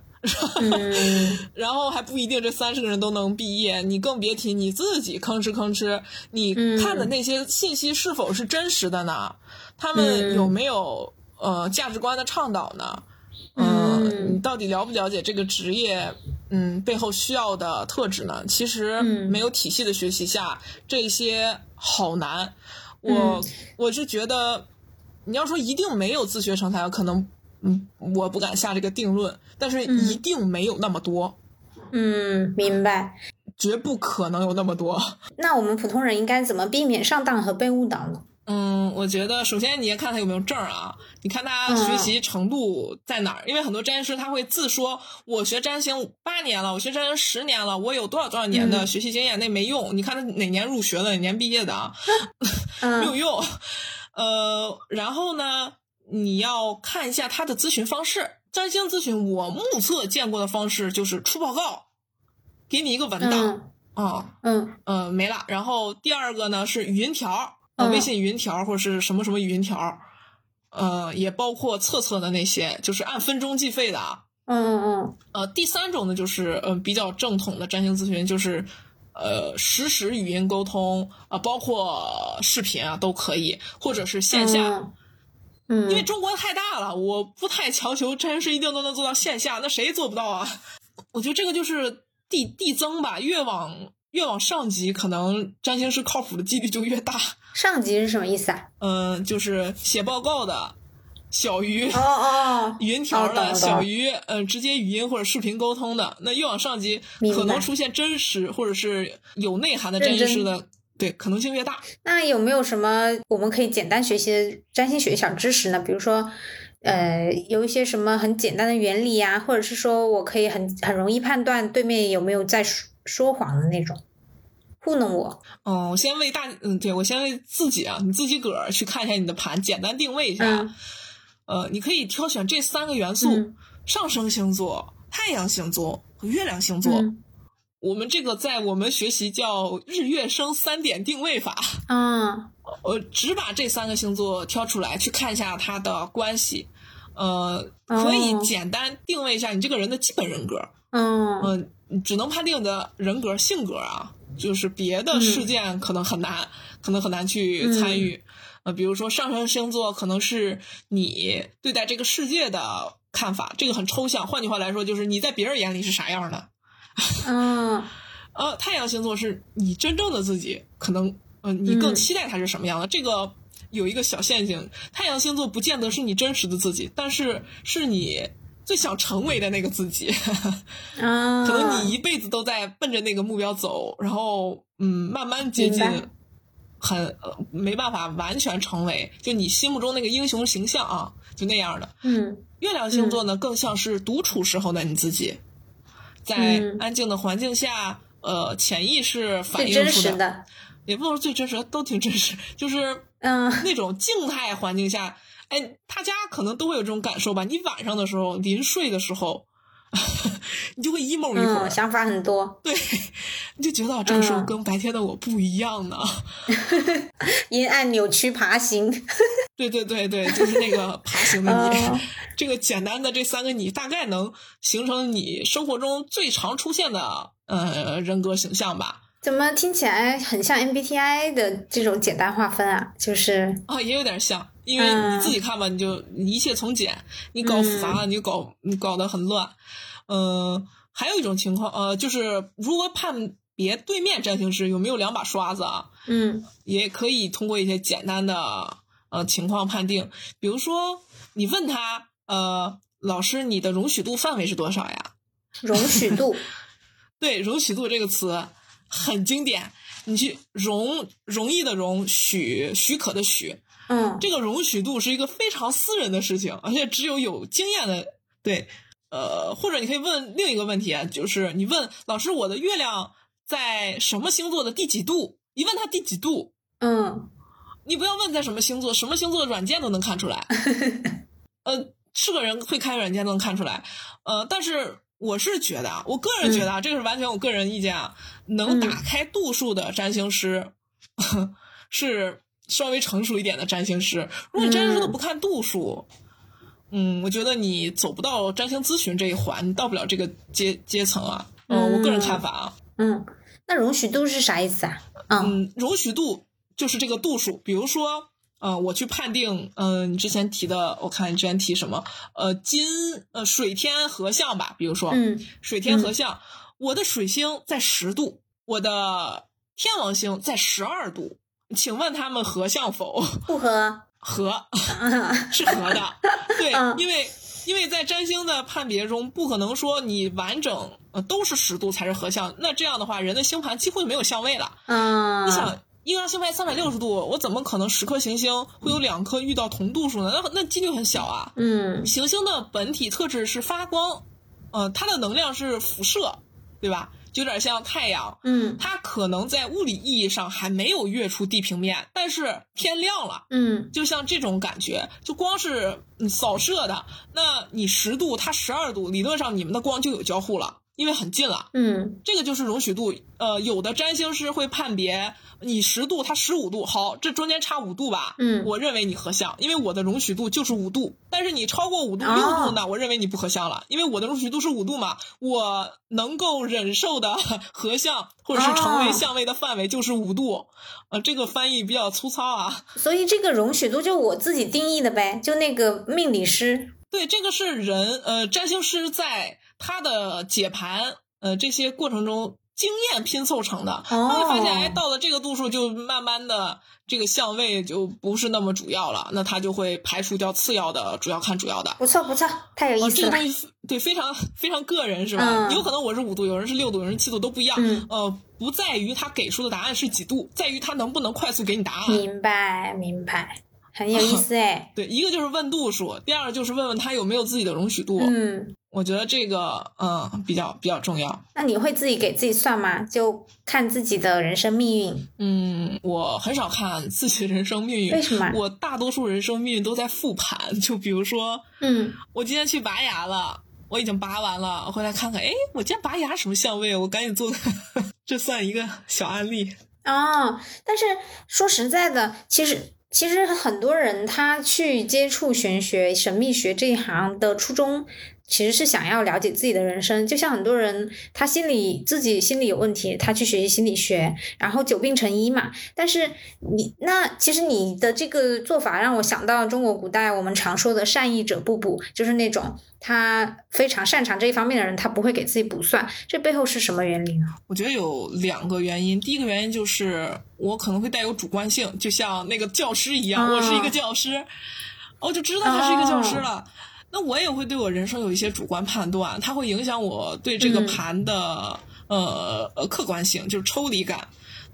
然后还不一定这三十个人都能毕业，你更别提你自己吭哧吭哧，你看的那些信息是否是真实的呢？他们有没有呃价值观的倡导呢？嗯，你到底了不了解这个职业？嗯，背后需要的特质呢？其实没有体系的学习下，这些好难。我我是觉得，你要说一定没有自学成才，可能。嗯，我不敢下这个定论，但是一定没有那么多。嗯，明白，绝不可能有那么多。那我们普通人应该怎么避免上当和被误导呢？嗯，我觉得首先你要看他有没有证啊，你看他学习程度在哪儿，因为很多占星师他会自说，我学占星八年了，我学占星十年了，我有多少多少年的学习经验，那没用。你看他哪年入学的，哪年毕业的啊？没有用。呃，然后呢？你要看一下他的咨询方式，占星咨询我目测见过的方式就是出报告，给你一个文档啊，嗯嗯没了。然后第二个呢是语音条，微信语音条或者是什么什么语音条，呃，也包括测测的那些，就是按分钟计费的。嗯嗯嗯。呃，第三种呢就是嗯比较正统的占星咨询，就是呃实时语音沟通啊，包括视频啊都可以，或者是线下。嗯，因为中国太大了，我不太强求占星师一定都能做到线下，那谁做不到啊？我觉得这个就是递递增吧，越往越往上级，可能占星师靠谱的几率就越大。上级是什么意思啊？嗯，就是写报告的，小于哦哦 语音条的，小于嗯直接语音或者视频沟通的。那越往上级，可能出现真实或者是有内涵的占星师的。对，可能性越大。那有没有什么我们可以简单学习的占星学小知识呢？比如说，呃，有一些什么很简单的原理呀，或者是说我可以很很容易判断对面有没有在说说谎的那种，糊弄我。哦，我先为大，嗯，对我先为自己啊，你自己个儿去看一下你的盘，简单定位一下。呃，你可以挑选这三个元素：上升星座、太阳星座和月亮星座。我们这个在我们学习叫日月升三点定位法嗯，呃，只把这三个星座挑出来去看一下它的关系，呃，可以哦简单定位一下你这个人的基本人格。嗯嗯、只能判定你的人格、性格啊，就是别的嗯事件可能很难，可能很难去参与。呃，比如说上升星座可能是你对待这个世界的看法，这个很抽象。换句话来说，就是你在别人眼里是啥样的。嗯 呃，太阳星座是你真正的自己，可能呃你更嗯期待它是什么样的。这个有一个小陷阱，太阳星座不见得是你真实的自己，但是是你最想成为的那个自己。啊，可能你一辈子都在奔着那个目标走，然后嗯，慢慢接近很呃没办法完全成为就你心目中那个英雄形象啊，就那样的。嗯月亮星座呢，更像是独处时候的你自己，在嗯安静的环境下，呃，潜意识反映出实的，也不能说最真实，都挺真实，就是嗯那种静态环境下，哎，大家可能都会有这种感受吧。你晚上的时候，临睡的时候，你就会 emo 一会儿，嗯，想法很多，对，你就觉得这个时候嗯跟白天的我不一样呢。阴暗扭曲爬行，对对对对，就是那个爬行的你。嗯 这个简单的这三个你，大概能形成你生活中最常出现的呃人格形象吧。怎么听起来很像 MBTI 的这种简单划分啊？就是啊，也有点像，因为嗯你自己看吧，你就一切从简，你搞复杂了，你就搞你搞得很乱。嗯、还有一种情况，呃，就是如何判别对面占星师有没有两把刷子啊？嗯也可以通过一些简单的呃情况判定，比如说你问他，呃，老师，你的容许度范围是多少呀？容许度，对，容许度这个词很经典，你去容容易的容，许许可的许，嗯这个容许度是一个非常私人的事情，而且只有有经验的对，呃，或者你可以问另一个问题啊，就是你问老师，我的月亮在什么星座的第几度？一问他第几度，嗯你不要问在什么星座，什么星座的软件都能看出来。呃，是个人会开软件都能看出来。呃，但是我是觉得啊，我个人觉得啊，这个是完全我个人意见啊，能打开度数的占星师、是稍微成熟一点的占星师。如果你占星师都不看度数，嗯我觉得你走不到占星咨询这一环，你到不了这个阶阶层啊。嗯、我个人看法啊。嗯，那容许度是啥意思啊？嗯嗯，容许度就是这个度数。比如说，呃，我去判定，嗯、你之前提的，我看你之前提什么，呃，金呃水天合相吧。比如说，嗯水天合相，我的水星在十度，我的天王星在十二度，请问他们合相否？不合，合嗯 是合的，对，嗯因为因为在占星的判别中，不可能说你完整呃都是十度才是合相，那这样的话，人的星盘几乎就没有相位了。嗯，你想，一个星盘三百六十度，我怎么可能十颗行星会有两颗遇到同度数呢？那那几率很小啊。嗯行星的本体特质是发光，呃，它的能量是辐射，对吧？就有点像太阳，嗯它可能在物理意义上还没有跃出地平面，但是天亮了。嗯就像这种感觉，就光是嗯扫射的，那你十度，它十二度，理论上你们的光就有交互了，因为很近了。嗯这个就是容许度。呃，有的占星师会判别你十度，他十五度，好，这中间差五度吧，嗯我认为你合相，因为我的容许度就是五度。但是你超过五度、六哦度呢，我认为你不合相了，因为我的容许度是五度嘛，我能够忍受的 合相或者是成为哦相位的范围就是五度。呃，这个翻译比较粗糙啊。所以这个容许度就我自己定义的呗，就那个命理师，对，这个是人呃占星师在他的解盘呃这些过程中经验拼凑成的。他会发现，哎，哦到了这个度数，就慢慢的这个相位就不是那么主要了，那他就会排除掉次要的，主要看主要的。不错不错，太有哦，意思了，这个东西对非常非常个人是吧？嗯有可能我是五度，有人是六度，有人七度都不一样。嗯呃，不在于他给出的答案是几度，在于他能不能快速给你答案。明白明白，很有意思哎，对，一个就是问度数，第二个就是问问他有没有自己的容许度。嗯，我觉得这个嗯比较比较重要。那你会自己给自己算吗？就看自己的人生命运，嗯，我很少看自己的人生命运，为什么我大多数人生命运都在复盘。就比如说，嗯我今天去拔牙了，我已经拔完了，我回来看看，哎，我今天拔牙什么相位？我赶紧做个，这算一个小案例。哦，但是说实在的，其实其实很多人他去接触玄学、神秘学这一行的初衷。其实是想要了解自己的人生，就像很多人他心里自己心里有问题，他去学习心理学，然后久病成医嘛。但是你那其实你的这个做法让我想到中国古代我们常说的善意者不补，就是那种他非常擅长这一方面的人，他不会给自己补算。这背后是什么原理呢？我觉得有两个原因，第一个原因就是我可能会带有主观性，就像那个教师一样，我是一个教师，我就知道他是一个教师了。那我也会对我人生有一些主观判断，它会影响我对这个盘的呃呃客观性，就是抽离感。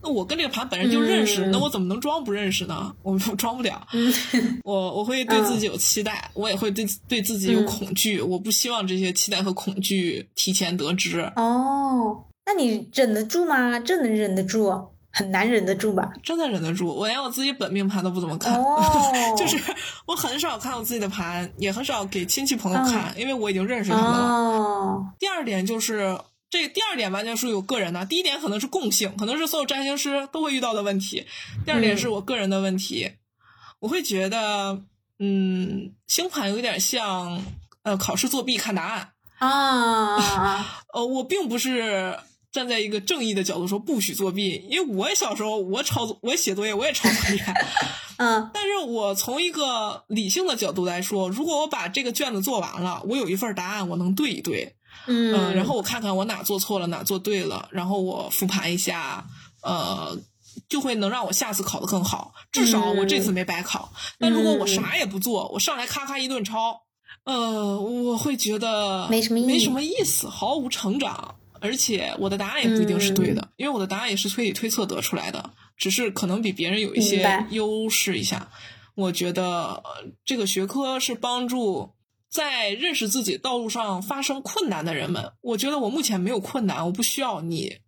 那我跟这个盘本身就认识，那我怎么能装不认识呢？我我 装不了。我我会对自己有期待，我也会对对自己有恐惧。我不希望这些期待和恐惧提前得知。哦，那你忍得住吗？这能忍得住？很难忍得住吧？真的忍得住，我连我自己本命盘都不怎么看，就是我很少看我自己的盘，也很少给亲戚朋友看，因为我已经认识他们了。第二点就是这第二点完全属于我个人的，第一点可能是共性，可能是所有占星师都会遇到的问题。第二点是我个人的问题，我会觉得，嗯，星盘有点像呃考试作弊看答案啊，呃，我并不是。站在一个正义的角度说，不许作弊，因为我小时候我抄我写作业我也抄作业，嗯，但是我从一个理性的角度来说，如果我把这个卷子做完了，我有一份答案，我能对一对，嗯，然后我看看我哪做错了，哪做对了，然后我复盘一下，呃，就会能让我下次考得更好，至少我这次没白考。但如果我啥也不做，我上来咔咔一顿抄，呃，我会觉得没什么没什么意思，毫无成长。而且我的答案也不一定是对的，因为我的答案也是推理推测得出来的，只是可能比别人有一些优势一下。我觉得这个学科是帮助在认识自己道路上发生困难的人们。我觉得我目前没有困难，我不需要你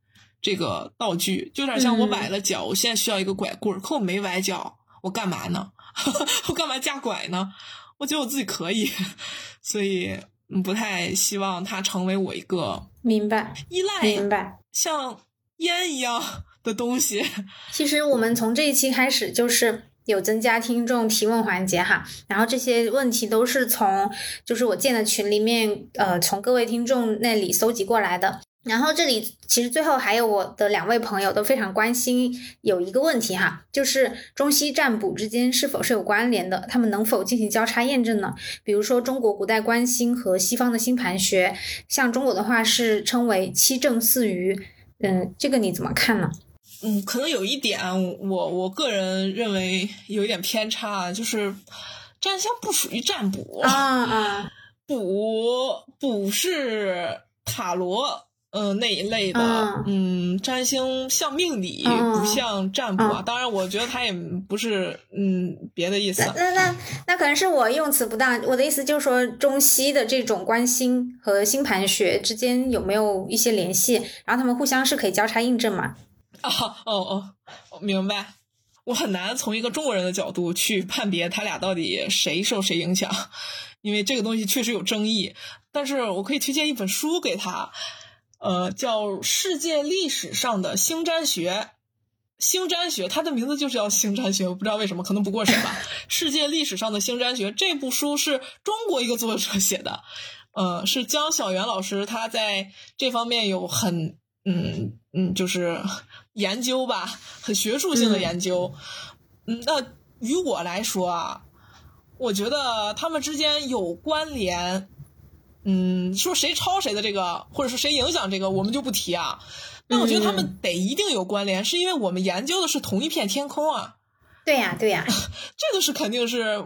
这个道具，就有点像我崴了脚，我现在需要一个拐棍儿，可我没崴脚，我干嘛呢？我干嘛架拐呢？我觉得我自己可以，所以。不太希望它成为我一个明白依赖，明白像烟一样的东西。其实我们从这一期开始就是有增加听众提问环节哈，然后这些问题都是从就是我建的群里面呃从各位听众那里搜集过来的。然后这里其实最后还有我的两位朋友都非常关心有一个问题哈，就是中西占卜之间是否是有关联的？他们能否进行交叉验证呢？比如说中国古代观星和西方的星盘学，像中国的话是称为七正四余，嗯，这个你怎么看呢？嗯，可能有一点，我我个人认为有一点偏差，就是占星不属于占卜啊啊，卜卜是塔罗。嗯，那一类的，嗯，占星像命理，不像占卜啊。当然，我觉得它也不是，嗯，别的意思。那那那可能是我用词不当。我的意思就是说，中西的这种观星和星盘学之间有没有一些联系？然后他们互相是可以交叉印证吗？哦哦哦，明白。我很难从一个中国人的角度去判别他俩到底谁受谁影响，因为这个东西确实有争议。但是我可以推荐一本书给他。呃，叫世界历史上的星占学，星占学，它的名字就是叫星占学，我不知道为什么，可能不过审吧。世界历史上的星占学这部书是中国一个作者写的，呃，是江小源老师，他在这方面有很嗯嗯，就是 研究吧，很学术性的研究。嗯，那于我来说啊，我觉得他们之间有关联。嗯，说谁抄谁的这个，或者说谁影响这个，我们就不提啊。那我觉得他们得一定有关联，是因为我们研究的是同一片天空啊。对呀，对呀，这个是肯定是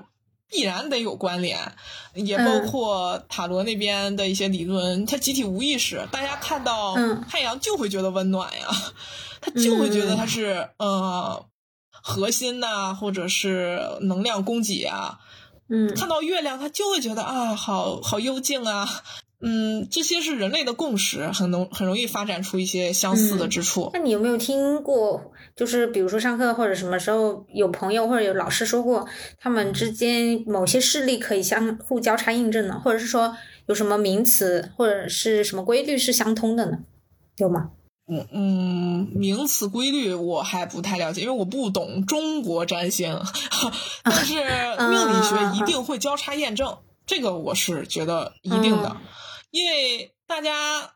必然得有关联，也包括塔罗那边的一些理论，它集体无意识，大家看到太阳就会觉得温暖呀，他就会觉得它是呃核心呐，或者是能量供给啊。嗯，看到月亮，他就会觉得啊，好好幽静啊。嗯，这些是人类的共识，很容很容易发展出一些相似的之处。那你有没有听过，就是比如说上课或者什么时候有朋友或者有老师说过，他们之间某些事例可以相互交叉印证呢？或者是说有什么名词或者是什么规律是相通的呢？有吗？嗯嗯，名词规律我还不太了解，因为我不懂中国占星，但是命理学一定会交叉验证，这个我是觉得一定的，因为大家。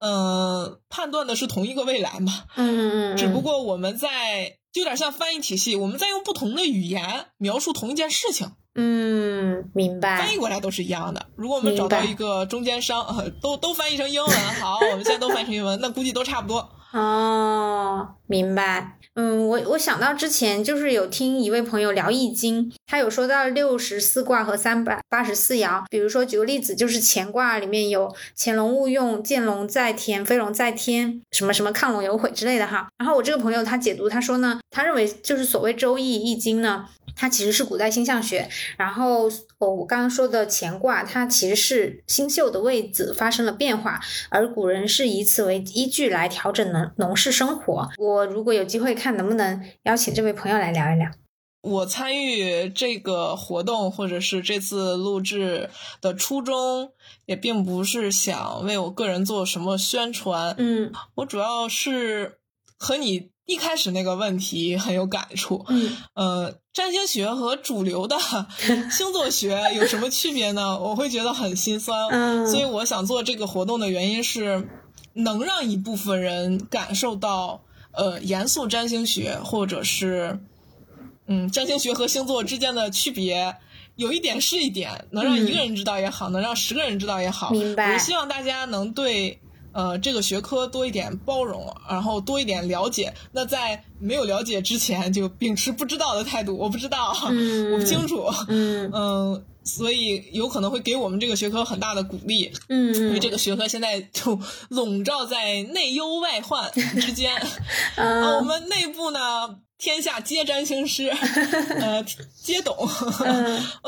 嗯，判断的是同一个未来嘛？嗯嗯嗯。只不过我们在就有点像翻译体系，我们在用不同的语言描述同一件事情。嗯，明白。翻译过来都是一样的。如果我们找到一个中间商，都都翻译成英文，好，我们现在都翻译成英文，那估计都差不多。哦，明白。嗯，我我想到之前就是有听一位朋友聊易经，他有说到六十四卦和三百八十四爻。比如说举个例子，就是乾卦里面有潜龙勿用、见龙在田、飞龙在天，什么什么亢龙有悔之类的哈。然后我这个朋友他解读，他说呢，他认为就是所谓周易易经呢。它其实是古代星象学，然后我我刚刚说的乾卦，它其实是星宿的位置发生了变化，而古人是以此为依据来调整农农事生活。我如果有机会看，能不能邀请这位朋友来聊一聊？我参与这个活动或者是这次录制的初衷，也并不是想为我个人做什么宣传，嗯，我主要是和你。一开始那个问题很有感触，嗯，呃，占星学和主流的 星座学有什么区别呢？我会觉得很心酸，嗯，所以我想做这个活动的原因是，能让一部分人感受到，呃，严肃占星学或者是，嗯，占星学和星座之间的区别，有一点是一点，能让一个人知道也好，能让十个人知道也好，明白。我希望大家能对。呃，这个学科多一点包容，然后多一点了解。那在没有了解之前，就秉持不知道的态度，我不知道，我不清楚，嗯。嗯，所以有可能会给我们这个学科很大的鼓励，嗯，因为这个学科现在就笼罩在内忧外患之间，啊，我们内部呢，天下皆占星师，呃，皆懂，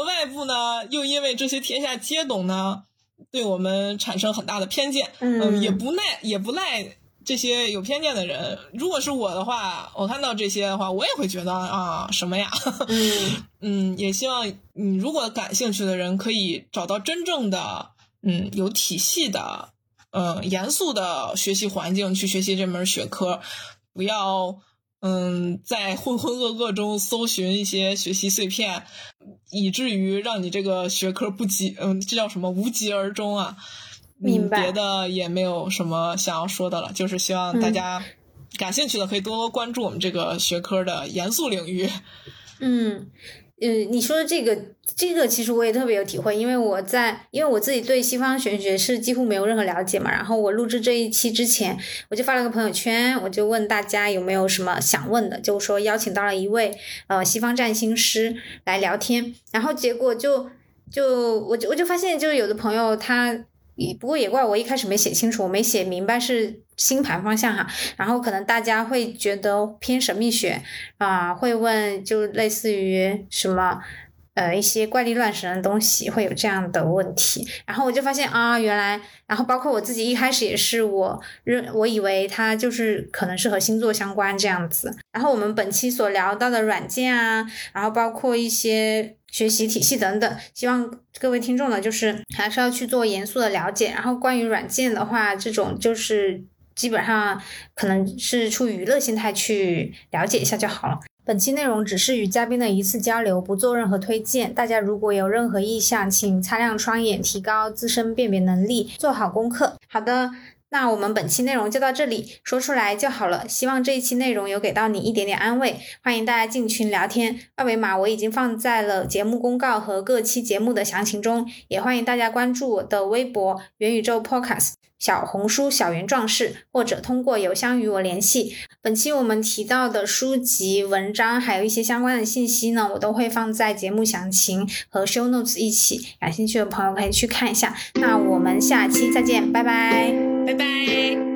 外部呢，又因为这些天下皆懂呢。对我们产生很大的偏见，嗯，也不赖，也不赖这些有偏见的人。如果是我的话，我看到这些的话，我也会觉得啊，什么呀？嗯嗯，也希望你如果感兴趣的人可以找到真正的嗯有体系的嗯严肃的学习环境去学习这门学科，不要。嗯，在浑浑噩噩中搜寻一些学习碎片，以至于让你这个学科不及，嗯，这叫什么无疾而终啊？明白。别的也没有什么想要说的了，就是希望大家感兴趣的可以多多关注我们这个学科的严肃领域。嗯。嗯，你说的这个，这个其实我也特别有体会，因为我在，因为我自己对西方玄学是几乎没有任何了解嘛。然后我录制这一期之前，我就发了个朋友圈，我就问大家有没有什么想问的，就说邀请到了一位呃西方占星师来聊天，然后结果就就我就我就发现，就是有的朋友他。不过也怪我一开始没写清楚，我没写明白是星盘方向哈，然后可能大家会觉得偏神秘学啊，会问就类似于什么。呃，一些怪力乱神的东西会有这样的问题，然后我就发现啊，原来，然后包括我自己一开始也是，我认我以为它就是可能是和星座相关这样子。然后我们本期所聊到的软件啊，然后包括一些学习体系等等，希望各位听众呢，就是还是要去做严肃的了解。然后关于软件的话，这种就是基本上可能是出于娱乐心态去了解一下就好了。本期内容只是与嘉宾的一次交流，不做任何推荐。大家如果有任何意向，请擦亮双眼，提高自身辨别能力，做好功课。好的，那我们本期内容就到这里，说出来就好了。希望这一期内容有给到你一点点安慰。欢迎大家进群聊天，二维码我已经放在了节目公告和各期节目的详情中，也欢迎大家关注我的微博元宇宙 Podcast。小红书小圆壮士，或者通过邮箱与我联系。本期我们提到的书籍、文章，还有一些相关的信息呢，我都会放在节目详情和 show notes 一起，感兴趣的朋友可以去看一下。那我们下期再见，拜拜，拜拜。